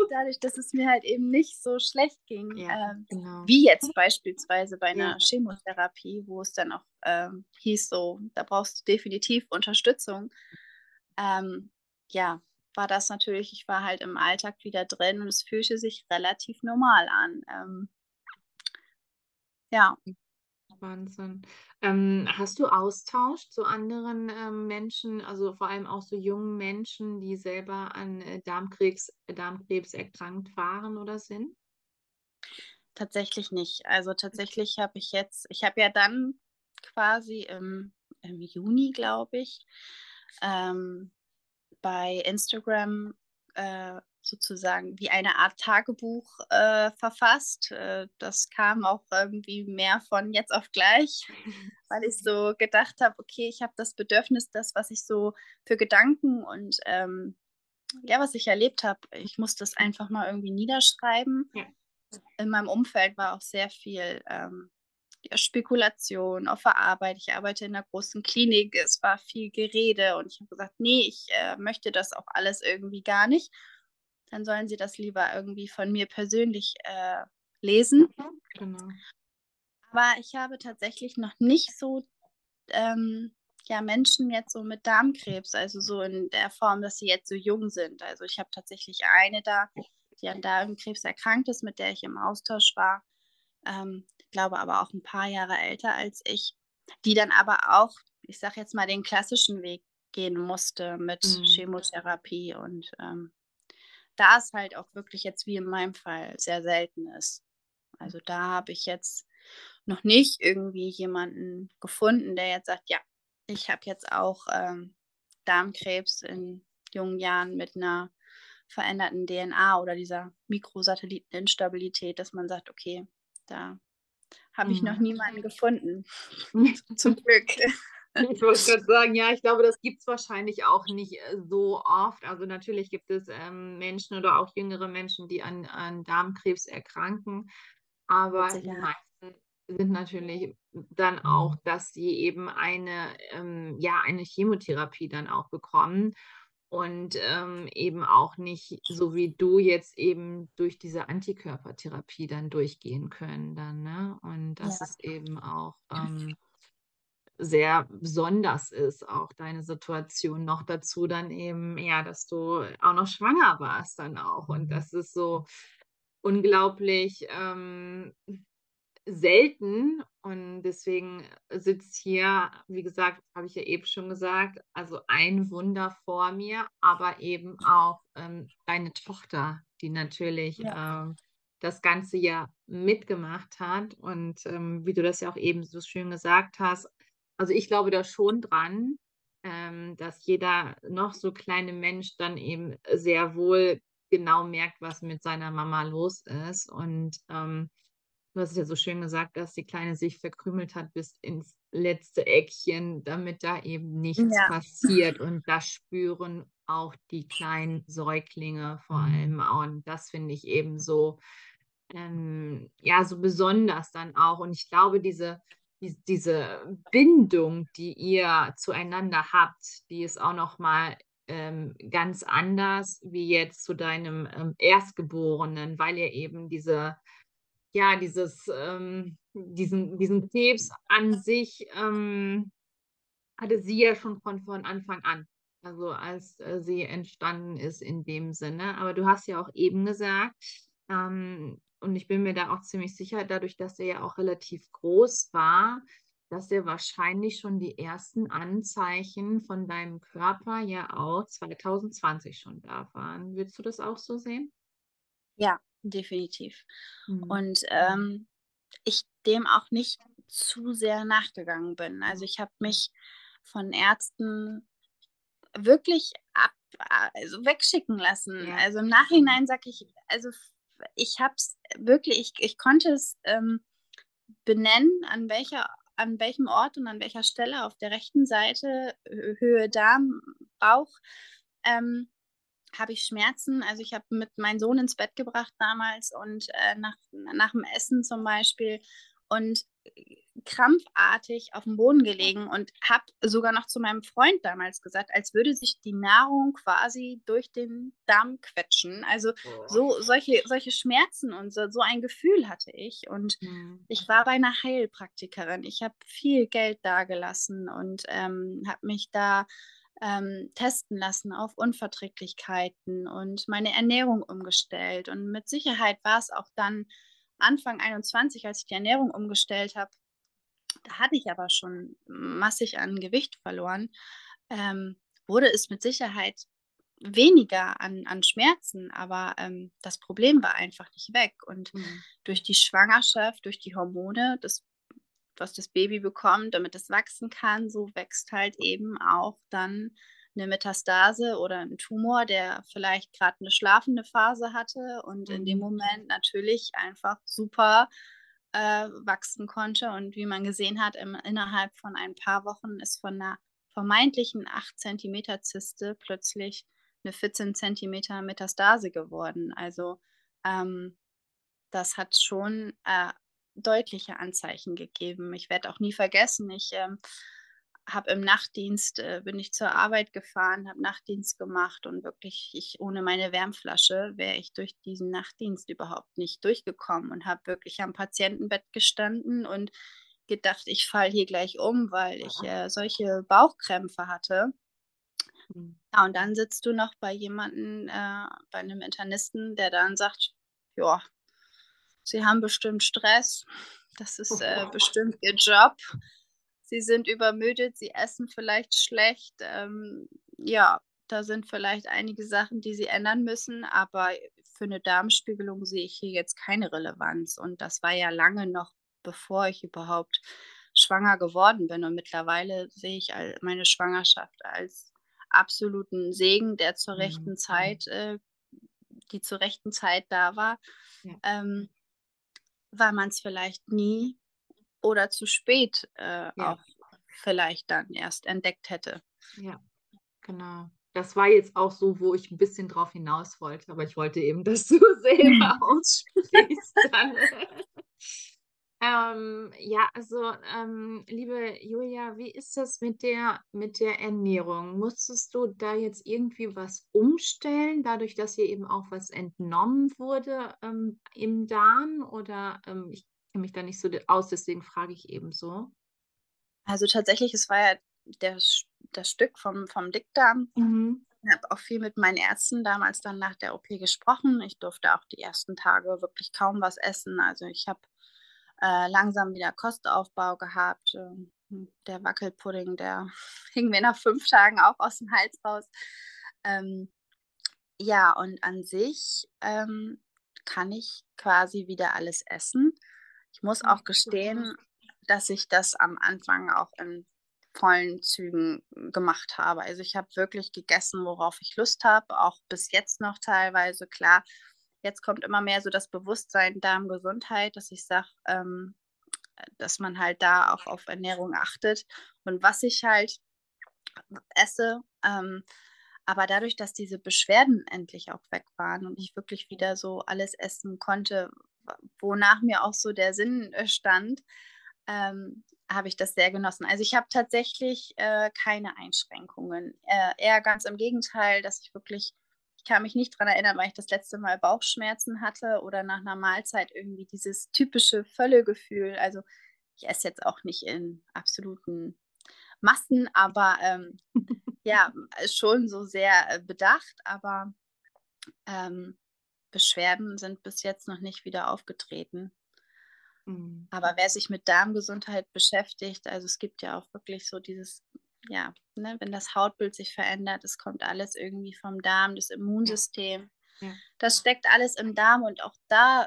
dadurch, dass es mir halt eben nicht so schlecht ging, Ja, ähm, genau. wie jetzt beispielsweise bei einer Ja. Chemotherapie, wo es dann auch ähm, hieß, so, da brauchst du definitiv Unterstützung. Ähm, ja, war das natürlich, ich war halt im Alltag wieder drin und es fühlte sich relativ normal an. Ähm, ja, Wahnsinn. Ähm, hast du Austausch zu anderen ähm, Menschen, also vor allem auch so jungen Menschen, die selber an äh, Darmkrebs, Darmkrebs erkrankt waren oder sind? tatsächlich nicht. Also tatsächlich habe ich jetzt, ich habe ja dann quasi im, im Juni, glaube ich, ähm, bei Instagram äh, sozusagen wie eine Art Tagebuch äh, verfasst. Äh, das kam auch irgendwie mehr von jetzt auf gleich, weil ich so gedacht habe, okay, ich habe das Bedürfnis, das, was ich so für Gedanken und ähm, ja, was ich erlebt habe, ich muss das einfach mal irgendwie niederschreiben. Ja. In meinem Umfeld war auch sehr viel ähm, ja, Spekulation auf der Arbeit. Ich arbeite in einer großen Klinik, es war viel Gerede und ich habe gesagt, nee, ich äh, möchte das auch alles irgendwie gar nicht. Dann sollen sie das lieber irgendwie von mir persönlich äh, lesen. Genau. Aber ich habe tatsächlich noch nicht so ähm, ja, Menschen jetzt so mit Darmkrebs, also so in der Form, dass sie jetzt so jung sind. Also ich habe tatsächlich eine da, die an Darmkrebs erkrankt ist, mit der ich im Austausch war. Ähm, glaube aber auch ein paar Jahre älter als ich, die dann aber auch, ich sage jetzt mal, den klassischen Weg gehen musste mit mhm. Chemotherapie und ähm, da es halt auch wirklich jetzt wie in meinem Fall sehr selten ist. Also da habe ich jetzt noch nicht irgendwie jemanden gefunden, der jetzt sagt, ja, ich habe jetzt auch ähm, Darmkrebs in jungen Jahren mit einer veränderten DNA oder dieser Mikrosatelliteninstabilität, dass man sagt, okay, da habe ich mhm. noch niemanden gefunden. Zum Glück. Ich wollte gerade sagen, ja, ich glaube, das gibt es wahrscheinlich auch nicht äh, so oft. Also natürlich gibt es ähm, Menschen oder auch jüngere Menschen, die an, an Darmkrebs erkranken. Aber die meisten sind natürlich dann auch, dass sie eben eine, ähm, ja, eine Chemotherapie dann auch bekommen und ähm, eben auch nicht so wie du jetzt eben durch diese Antikörpertherapie dann durchgehen können dann, ne? Und das ja. ist eben auch ähm, sehr besonders ist, auch deine Situation noch dazu dann eben, ja, dass du auch noch schwanger warst dann auch und das ist so unglaublich ähm, selten und deswegen sitzt hier, wie gesagt, habe ich ja eben schon gesagt, also ein Wunder vor mir, aber eben auch ähm, deine Tochter, die natürlich ja. ähm, das ganze Jahr mitgemacht hat und ähm, wie du das ja auch eben so schön gesagt hast, also ich glaube da schon dran, ähm, dass jeder noch so kleine Mensch dann eben sehr wohl genau merkt, was mit seiner Mama los ist und ähm, Du hast es ja so schön gesagt, dass die Kleine sich verkrümelt hat bis ins letzte Eckchen, damit da eben nichts ja. passiert. Und das spüren auch die kleinen Säuglinge vor allem. Und das finde ich eben so, ähm, ja, so besonders dann auch. Und ich glaube, diese, die, diese Bindung, die ihr zueinander habt, die ist auch nochmal ähm, ganz anders wie jetzt zu deinem ähm, Erstgeborenen, weil ihr eben diese ja, dieses, ähm, diesen, diesen Krebs an sich ähm, hatte sie ja schon von, von Anfang an. Also als äh, sie entstanden ist in dem Sinne. Aber du hast ja auch eben gesagt, ähm, und ich bin mir da auch ziemlich sicher, dadurch, dass er ja auch relativ groß war, dass er wahrscheinlich schon die ersten Anzeichen von deinem Körper ja auch 2020 schon da waren. Würdest du das auch so sehen? Ja, definitiv. Mhm. Und ähm, ich dem auch nicht zu sehr nachgegangen bin. Also ich habe mich von Ärzten wirklich ab, also wegschicken lassen. Ja. Also im Nachhinein sage ich, also ich habe es wirklich, ich, ich konnte es ähm, benennen, an welcher an welchem Ort und an welcher Stelle auf der rechten Seite, Höhe Darm, Bauch, ähm, habe ich Schmerzen. Also ich habe mit meinem Sohn ins Bett gebracht damals und äh, nach, nach dem Essen zum Beispiel und äh, krampfartig auf dem Boden gelegen und habe sogar noch zu meinem Freund damals gesagt, als würde sich die Nahrung quasi durch den Darm quetschen. Also so solche, solche Schmerzen und so, so ein Gefühl hatte ich. Und mhm. ich war bei einer Heilpraktikerin. Ich habe viel Geld dagelassen und ähm, habe mich da ähm, testen lassen auf Unverträglichkeiten und meine Ernährung umgestellt. Und mit Sicherheit war es auch dann Anfang 21, als ich die Ernährung umgestellt habe. Da hatte ich aber schon massig an Gewicht verloren. Ähm, wurde es mit Sicherheit weniger an, an Schmerzen, aber ähm, das Problem war einfach nicht weg. Und mhm. durch die Schwangerschaft, durch die Hormone, das was das Baby bekommt, damit es wachsen kann, so wächst halt eben auch dann eine Metastase oder ein Tumor, der vielleicht gerade eine schlafende Phase hatte und mhm. in dem mhm. Moment natürlich einfach super äh, wachsen konnte. Und wie man gesehen hat, im, innerhalb von ein paar Wochen ist von einer vermeintlichen 8 cm Zyste plötzlich eine 14 cm Metastase geworden. Also ähm, das hat schon äh, deutliche Anzeichen gegeben. Ich werde auch nie vergessen, ich ähm, habe im Nachtdienst, äh, bin ich zur Arbeit gefahren, habe Nachtdienst gemacht und wirklich, ich ohne meine Wärmflasche wäre ich durch diesen Nachtdienst überhaupt nicht durchgekommen und habe wirklich am Patientenbett gestanden und gedacht, ich falle hier gleich um, weil ich äh, solche Bauchkrämpfe hatte. Mhm. Ja, und dann sitzt du noch bei jemandem, äh, bei einem Internisten, der dann sagt, ja, Sie haben bestimmt Stress, das ist äh, bestimmt Ihr Job. Sie sind übermüdet, Sie essen vielleicht schlecht. Ähm, ja, da sind vielleicht einige Sachen, die Sie ändern müssen, aber für eine Darmspiegelung sehe ich hier jetzt keine Relevanz. Und das war ja lange noch, bevor ich überhaupt schwanger geworden bin. Und mittlerweile sehe ich meine Schwangerschaft als absoluten Segen, der zur mhm. rechten Zeit, äh, die zur rechten Zeit da war, ja. ähm, weil man es vielleicht nie oder zu spät äh, ja. auch vielleicht dann erst entdeckt hätte. Ja, genau. Das war jetzt auch so, wo ich ein bisschen drauf hinaus wollte, aber ich wollte eben, dass du selber aussprichst. Ähm, ja, also ähm, liebe Julia, wie ist das mit der, mit der Ernährung? Musstest du da jetzt irgendwie was umstellen, dadurch, dass hier eben auch was entnommen wurde ähm, im Darm? Oder ähm, ich kenne mich da nicht so aus, deswegen frage ich eben so. Also tatsächlich, es war ja der, das Stück vom, vom Dickdarm. Mhm. Ich habe auch viel mit meinen Ärzten damals dann nach der OP gesprochen. Ich durfte auch die ersten Tage wirklich kaum was essen. Also ich habe äh, langsam wieder Kostaufbau gehabt. Ähm, der Wackelpudding, der hing mir nach fünf Tagen auch aus dem Hals raus. Ähm, ja, und an sich ähm, kann ich quasi wieder alles essen. Ich muss auch gestehen, dass ich das am Anfang auch in vollen Zügen gemacht habe. Also ich habe wirklich gegessen, worauf ich Lust habe, auch bis jetzt noch teilweise. Klar, Jetzt kommt immer mehr so das Bewusstsein Darmgesundheit, dass ich sage, ähm, dass man halt da auch auf Ernährung achtet und was ich halt esse. Ähm, aber dadurch, dass diese Beschwerden endlich auch weg waren und ich wirklich wieder so alles essen konnte, wonach mir auch so der Sinn äh, stand, ähm, habe ich das sehr genossen. Also ich habe tatsächlich äh, keine Einschränkungen. Äh, eher ganz im Gegenteil, dass ich wirklich kann mich nicht daran erinnern, weil ich das letzte Mal Bauchschmerzen hatte oder nach einer Mahlzeit irgendwie dieses typische Völlegefühl. Also ich esse jetzt auch nicht in absoluten Massen, aber ähm, ja, schon so sehr äh, bedacht, aber ähm, Beschwerden sind bis jetzt noch nicht wieder aufgetreten. Mhm. Aber wer sich mit Darmgesundheit beschäftigt, also es gibt ja auch wirklich so dieses ja, ne, wenn das Hautbild sich verändert, es kommt alles irgendwie vom Darm, das Immunsystem. Ja. Ja. Das steckt alles im Darm und auch da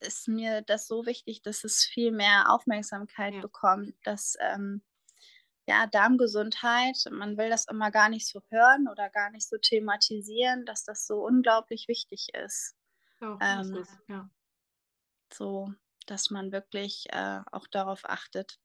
ist mir das so wichtig, dass es viel mehr Aufmerksamkeit ja. bekommt, dass ähm, ja, Darmgesundheit, man will das immer gar nicht so hören oder gar nicht so thematisieren, dass das so unglaublich wichtig ist. Doch, ähm, ist ja. So, dass man wirklich äh, auch darauf achtet.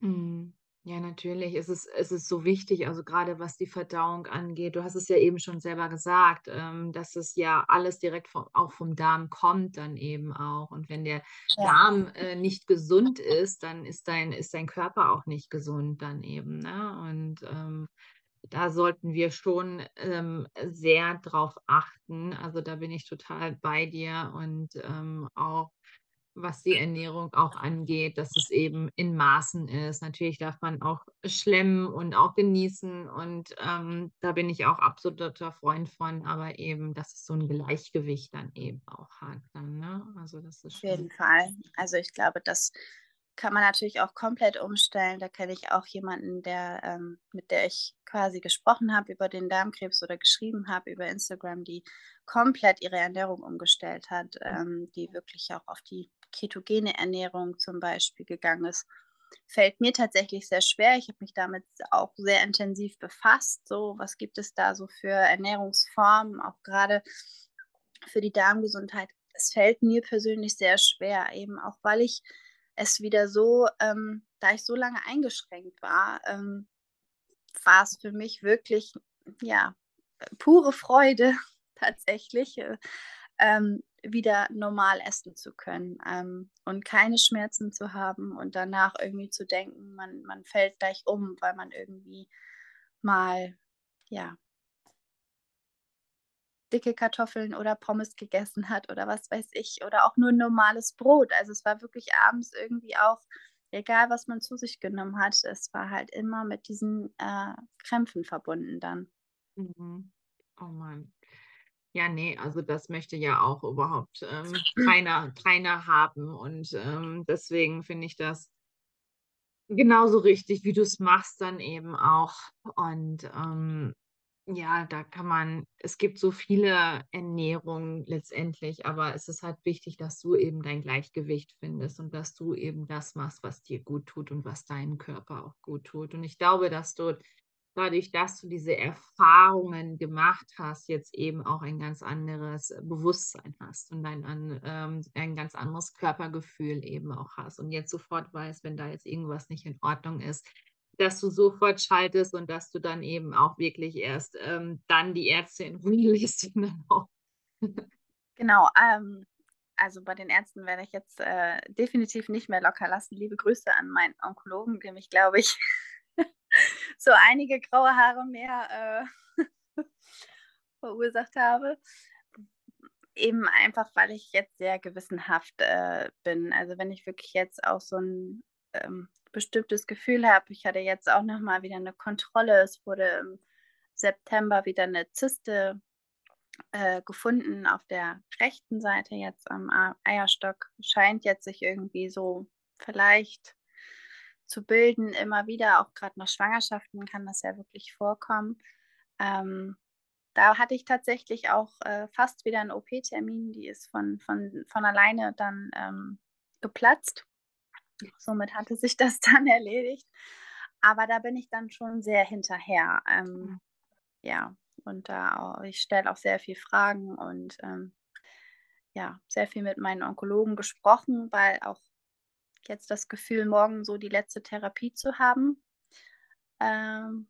Mhm. Ja, natürlich. Es ist, es ist so wichtig, also gerade was die Verdauung angeht. Du hast es ja eben schon selber gesagt, ähm, dass es ja alles direkt vom, auch vom Darm kommt, dann eben auch. Und wenn der ja. Darm äh, nicht gesund ist, dann ist dein, ist dein Körper auch nicht gesund, dann eben. Ne? Und ähm, da sollten wir schon ähm, sehr drauf achten. Also da bin ich total bei dir und ähm, auch was die Ernährung auch angeht, dass es eben in Maßen ist. Natürlich darf man auch schlemmen und auch genießen und ähm, da bin ich auch absoluter Freund von, aber eben, dass es so ein Gleichgewicht dann eben auch hat. Dann, ne? Also das ist Auf jeden Fall. Also ich glaube, das kann man natürlich auch komplett umstellen. Da kenne ich auch jemanden, der, ähm, mit der ich quasi gesprochen habe über den Darmkrebs oder geschrieben habe über Instagram, die komplett ihre Ernährung umgestellt hat, ähm, die wirklich auch auf die ketogene Ernährung zum Beispiel gegangen ist, fällt mir tatsächlich sehr schwer. Ich habe mich damit auch sehr intensiv befasst. So, was gibt es da so für Ernährungsformen, auch gerade für die Darmgesundheit? Es fällt mir persönlich sehr schwer, eben auch weil ich es wieder so, ähm, da ich so lange eingeschränkt war, ähm, war es für mich wirklich, ja, pure Freude tatsächlich, äh, ähm, wieder normal essen zu können ähm, und keine Schmerzen zu haben und danach irgendwie zu denken, man, man fällt gleich um, weil man irgendwie mal, ja, dicke Kartoffeln oder Pommes gegessen hat oder was weiß ich oder auch nur normales Brot. Also es war wirklich abends irgendwie auch, egal was man zu sich genommen hat, es war halt immer mit diesen äh, Krämpfen verbunden dann. Mhm. Oh Mann. Ja, nee, also das möchte ja auch überhaupt ähm, keiner, keiner haben. Und ähm, deswegen finde ich das genauso richtig, wie du es machst, dann eben auch. Und ähm, ja, da kann man, es gibt so viele Ernährungen letztendlich, aber es ist halt wichtig, dass du eben dein Gleichgewicht findest und dass du eben das machst, was dir gut tut und was deinem Körper auch gut tut. Und ich glaube, dass du dadurch, dass du diese Erfahrungen gemacht hast, jetzt eben auch ein ganz anderes Bewusstsein hast und ein, an, ähm, ein ganz anderes Körpergefühl eben auch hast und jetzt sofort weißt, wenn da jetzt irgendwas nicht in Ordnung ist, dass du sofort schaltest und dass du dann eben auch wirklich erst ähm, dann die Ärzte in Ruhe lässt. Genau, ähm, also bei den Ärzten werde ich jetzt äh, definitiv nicht mehr locker lassen. Liebe Grüße an meinen Onkologen, dem ich, glaube ich, so einige graue Haare mehr äh, verursacht habe. Eben einfach, weil ich jetzt sehr gewissenhaft äh, bin. Also wenn ich wirklich jetzt auch so ein ähm, bestimmtes Gefühl habe, ich hatte jetzt auch nochmal wieder eine Kontrolle. Es wurde im September wieder eine Zyste äh, gefunden auf der rechten Seite jetzt am Eierstock. Scheint jetzt sich irgendwie so vielleicht zu bilden, immer wieder, auch gerade nach Schwangerschaften kann das ja wirklich vorkommen. Ähm, da hatte ich tatsächlich auch äh, fast wieder einen OP-Termin, die ist von, von, von alleine dann ähm, geplatzt. Somit hatte sich das dann erledigt. Aber da bin ich dann schon sehr hinterher. Ähm, ja, und da auch, ich stelle auch sehr viel Fragen und ähm, ja, sehr viel mit meinen Onkologen gesprochen, weil auch jetzt das Gefühl, morgen so die letzte Therapie zu haben. Ähm,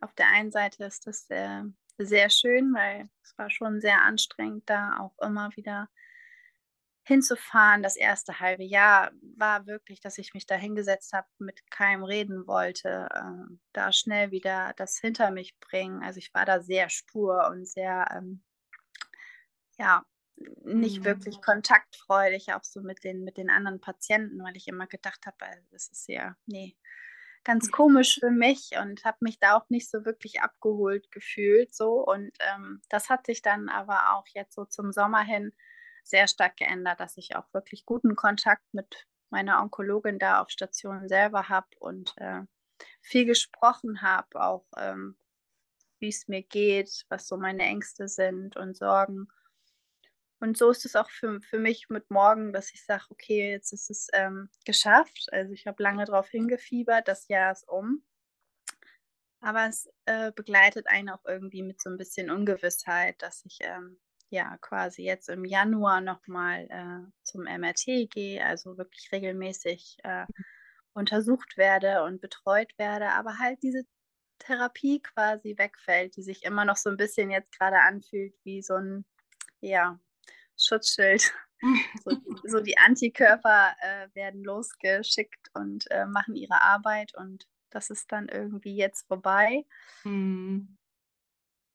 auf der einen Seite ist das äh, sehr schön, weil es war schon sehr anstrengend, da auch immer wieder hinzufahren. Das erste halbe Jahr war wirklich, dass ich mich da hingesetzt habe, mit keinem reden wollte, äh, da schnell wieder das hinter mich bringen. Also ich war da sehr stur und sehr, ähm, ja, nicht mhm. wirklich kontaktfreudig, auch so mit den, mit den anderen Patienten, weil ich immer gedacht habe, äh, das ist ja, nee, ganz komisch für mich und habe mich da auch nicht so wirklich abgeholt gefühlt. So. Und ähm, das hat sich dann aber auch jetzt so zum Sommer hin sehr stark geändert, dass ich auch wirklich guten Kontakt mit meiner Onkologin da auf Station selber habe und äh, viel gesprochen habe, auch ähm, wie es mir geht, was so meine Ängste sind und Sorgen. Und so ist es auch für, für mich mit morgen, dass ich sage, okay, jetzt ist es ähm, geschafft. Also ich habe lange darauf hingefiebert, das Jahr ist um. Aber es äh, begleitet einen auch irgendwie mit so ein bisschen Ungewissheit, dass ich ähm, ja quasi jetzt im Januar nochmal äh, zum MRT gehe, also wirklich regelmäßig äh, untersucht werde und betreut werde, aber halt diese Therapie quasi wegfällt, die sich immer noch so ein bisschen jetzt gerade anfühlt wie so ein, ja, Schutzschild. So, so die Antikörper äh, werden losgeschickt und äh, machen ihre Arbeit und das ist dann irgendwie jetzt vorbei. Mhm.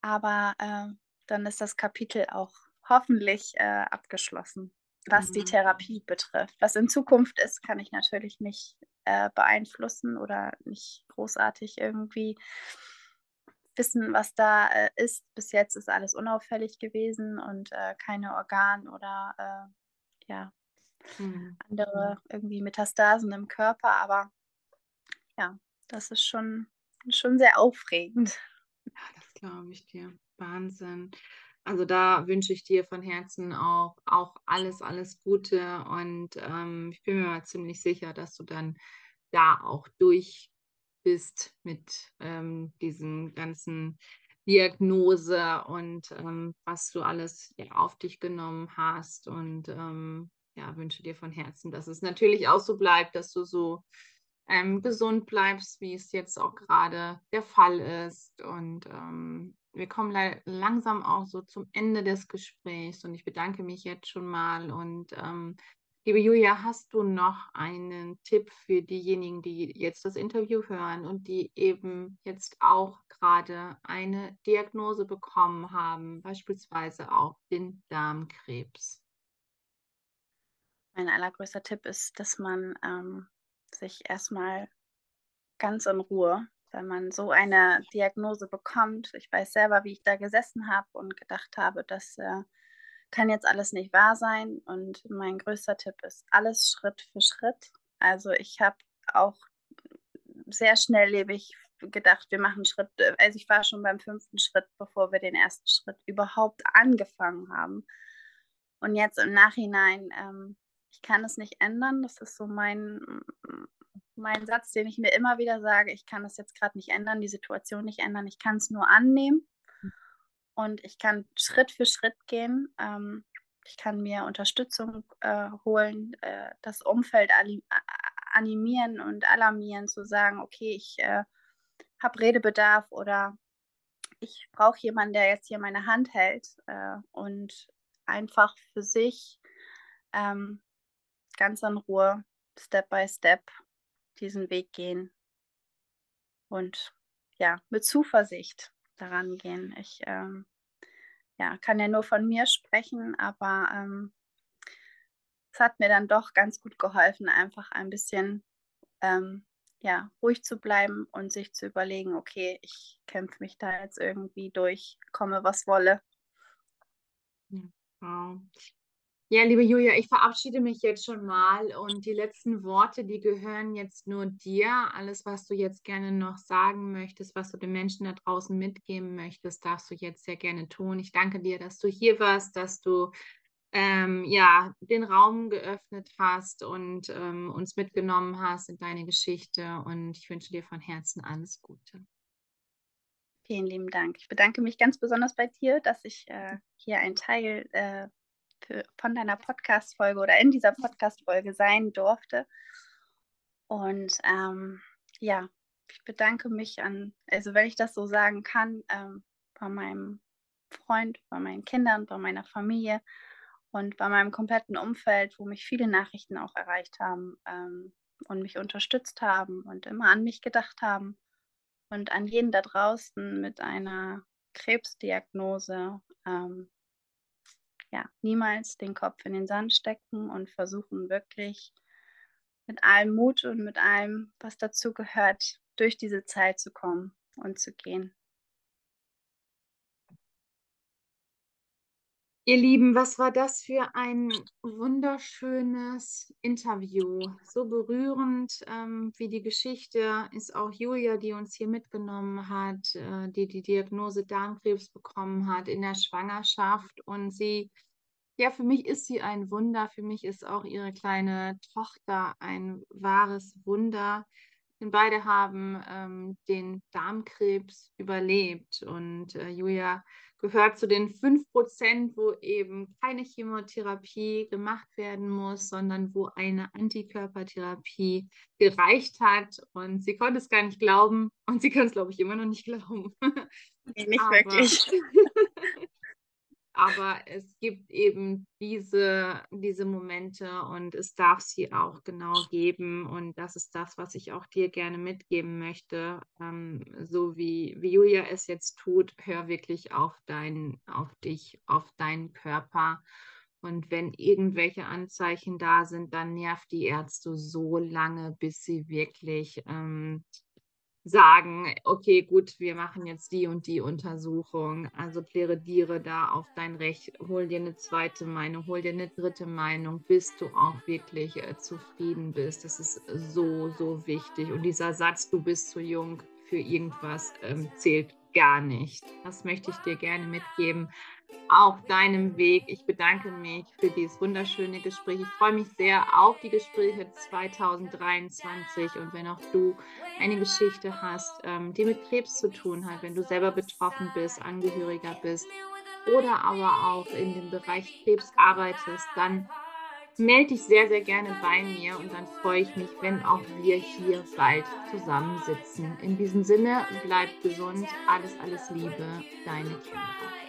Aber äh, dann ist das Kapitel auch hoffentlich äh, abgeschlossen, was mhm. die Therapie betrifft. Was in Zukunft ist, kann ich natürlich nicht äh, beeinflussen oder nicht großartig irgendwie wissen, was da äh, ist. Bis jetzt ist alles unauffällig gewesen und äh, keine Organ- oder äh, ja, mhm. andere irgendwie Metastasen im Körper. Aber ja, das ist schon, schon sehr aufregend. Ja, das glaube ich dir. Wahnsinn. Also da wünsche ich dir von Herzen auch, auch alles, alles Gute. Und ähm, ich bin mir mal ziemlich sicher, dass du dann da auch durch bist mit ähm, diesem ganzen Diagnose und ähm, was du alles ja, auf dich genommen hast. Und ähm, ja, wünsche dir von Herzen, dass es natürlich auch so bleibt, dass du so ähm, gesund bleibst, wie es jetzt auch gerade der Fall ist. Und ähm, wir kommen langsam auch so zum Ende des Gesprächs und ich bedanke mich jetzt schon mal und ähm, Liebe Julia, hast du noch einen Tipp für diejenigen, die jetzt das Interview hören und die eben jetzt auch gerade eine Diagnose bekommen haben, beispielsweise auch den Darmkrebs? Mein allergrößter Tipp ist, dass man ähm, sich erstmal ganz in Ruhe wenn man so eine Diagnose bekommt. Ich weiß selber, wie ich da gesessen habe und gedacht habe, das äh, kann jetzt alles nicht wahr sein. Und mein größter Tipp ist alles Schritt für Schritt. Also ich habe auch sehr schnelllebig gedacht, wir machen Schritt, also ich war schon beim fünften Schritt, bevor wir den ersten Schritt überhaupt angefangen haben. Und jetzt im Nachhinein, ähm, ich kann es nicht ändern. Das ist so mein, mein Satz, den ich mir immer wieder sage, ich kann es jetzt gerade nicht ändern, die Situation nicht ändern, ich kann es nur annehmen und ich kann Schritt für Schritt gehen. Ähm, ich kann mir Unterstützung äh, holen, äh, das Umfeld animieren und alarmieren, zu sagen, okay, ich äh, habe Redebedarf oder ich brauche jemanden, der jetzt hier meine Hand hält äh, und einfach für sich ähm, ganz in Ruhe, Step by Step diesen Weg gehen und ja, mit Zuversicht daran gehen. Ich ähm, ja, kann ja nur von mir sprechen, aber ähm, es hat mir dann doch ganz gut geholfen, einfach ein bisschen ähm, ja, ruhig zu bleiben und sich zu überlegen, okay, ich kämpfe mich da jetzt irgendwie durch, komme was wolle. Ja, wow. Ja, liebe Julia, ich verabschiede mich jetzt schon mal und die letzten Worte, die gehören jetzt nur dir. Alles, was du jetzt gerne noch sagen möchtest, was du den Menschen da draußen mitgeben möchtest, darfst du jetzt sehr gerne tun. Ich danke dir, dass du hier warst, dass du ähm, ja, den Raum geöffnet hast und ähm, uns mitgenommen hast in deine Geschichte. Und ich wünsche dir von Herzen alles Gute. Vielen lieben Dank. Ich bedanke mich ganz besonders bei dir, dass ich äh, hier ein Teil äh, für, von deiner Podcast-Folge oder in dieser Podcast-Folge sein durfte. Und ähm, ja, ich bedanke mich an, also wenn ich das so sagen kann, ähm, bei meinem Freund, bei meinen Kindern, bei meiner Familie und bei meinem kompletten Umfeld, wo mich viele Nachrichten auch erreicht haben ähm, und mich unterstützt haben und immer an mich gedacht haben und an jeden da draußen mit einer Krebsdiagnose, ähm, ja, niemals den Kopf in den Sand stecken und versuchen wirklich mit allem Mut und mit allem, was dazu gehört, durch diese Zeit zu kommen und zu gehen. Ihr Lieben, was war das für ein wunderschönes Interview. So berührend ähm, wie die Geschichte ist auch Julia, die uns hier mitgenommen hat, äh, die die Diagnose Darmkrebs bekommen hat in der Schwangerschaft. Und sie, ja, für mich ist sie ein Wunder. Für mich ist auch ihre kleine Tochter ein wahres Wunder. Denn beide haben ähm, den Darmkrebs überlebt. Und äh, Julia gehört zu den 5%, wo eben keine Chemotherapie gemacht werden muss, sondern wo eine Antikörpertherapie gereicht hat. Und sie konnte es gar nicht glauben und sie kann es, glaube ich, immer noch nicht glauben. Nee, nicht Aber wirklich. Aber es gibt eben diese, diese Momente und es darf sie auch genau geben. Und das ist das, was ich auch dir gerne mitgeben möchte. Ähm, so wie, wie Julia es jetzt tut, hör wirklich auf, dein, auf dich, auf deinen Körper. Und wenn irgendwelche Anzeichen da sind, dann nervt die Ärzte so lange, bis sie wirklich ähm, sagen, okay, gut, wir machen jetzt die und die Untersuchung. Also plädiere da auf dein Recht, hol dir eine zweite Meinung, hol dir eine dritte Meinung, bis du auch wirklich äh, zufrieden bist. Das ist so, so wichtig. Und dieser Satz, du bist zu jung für irgendwas, ähm, zählt gar nicht. Das möchte ich dir gerne mitgeben auf deinem Weg. Ich bedanke mich für dieses wunderschöne Gespräch. Ich freue mich sehr auf die Gespräche 2023 und wenn auch du eine Geschichte hast, ähm, die mit Krebs zu tun hat, wenn du selber betroffen bist, Angehöriger bist oder aber auch in dem Bereich Krebs arbeitest, dann melde dich sehr, sehr gerne bei mir und dann freue ich mich, wenn auch wir hier bald zusammensitzen. In diesem Sinne, bleib gesund, alles, alles Liebe, deine Kinder.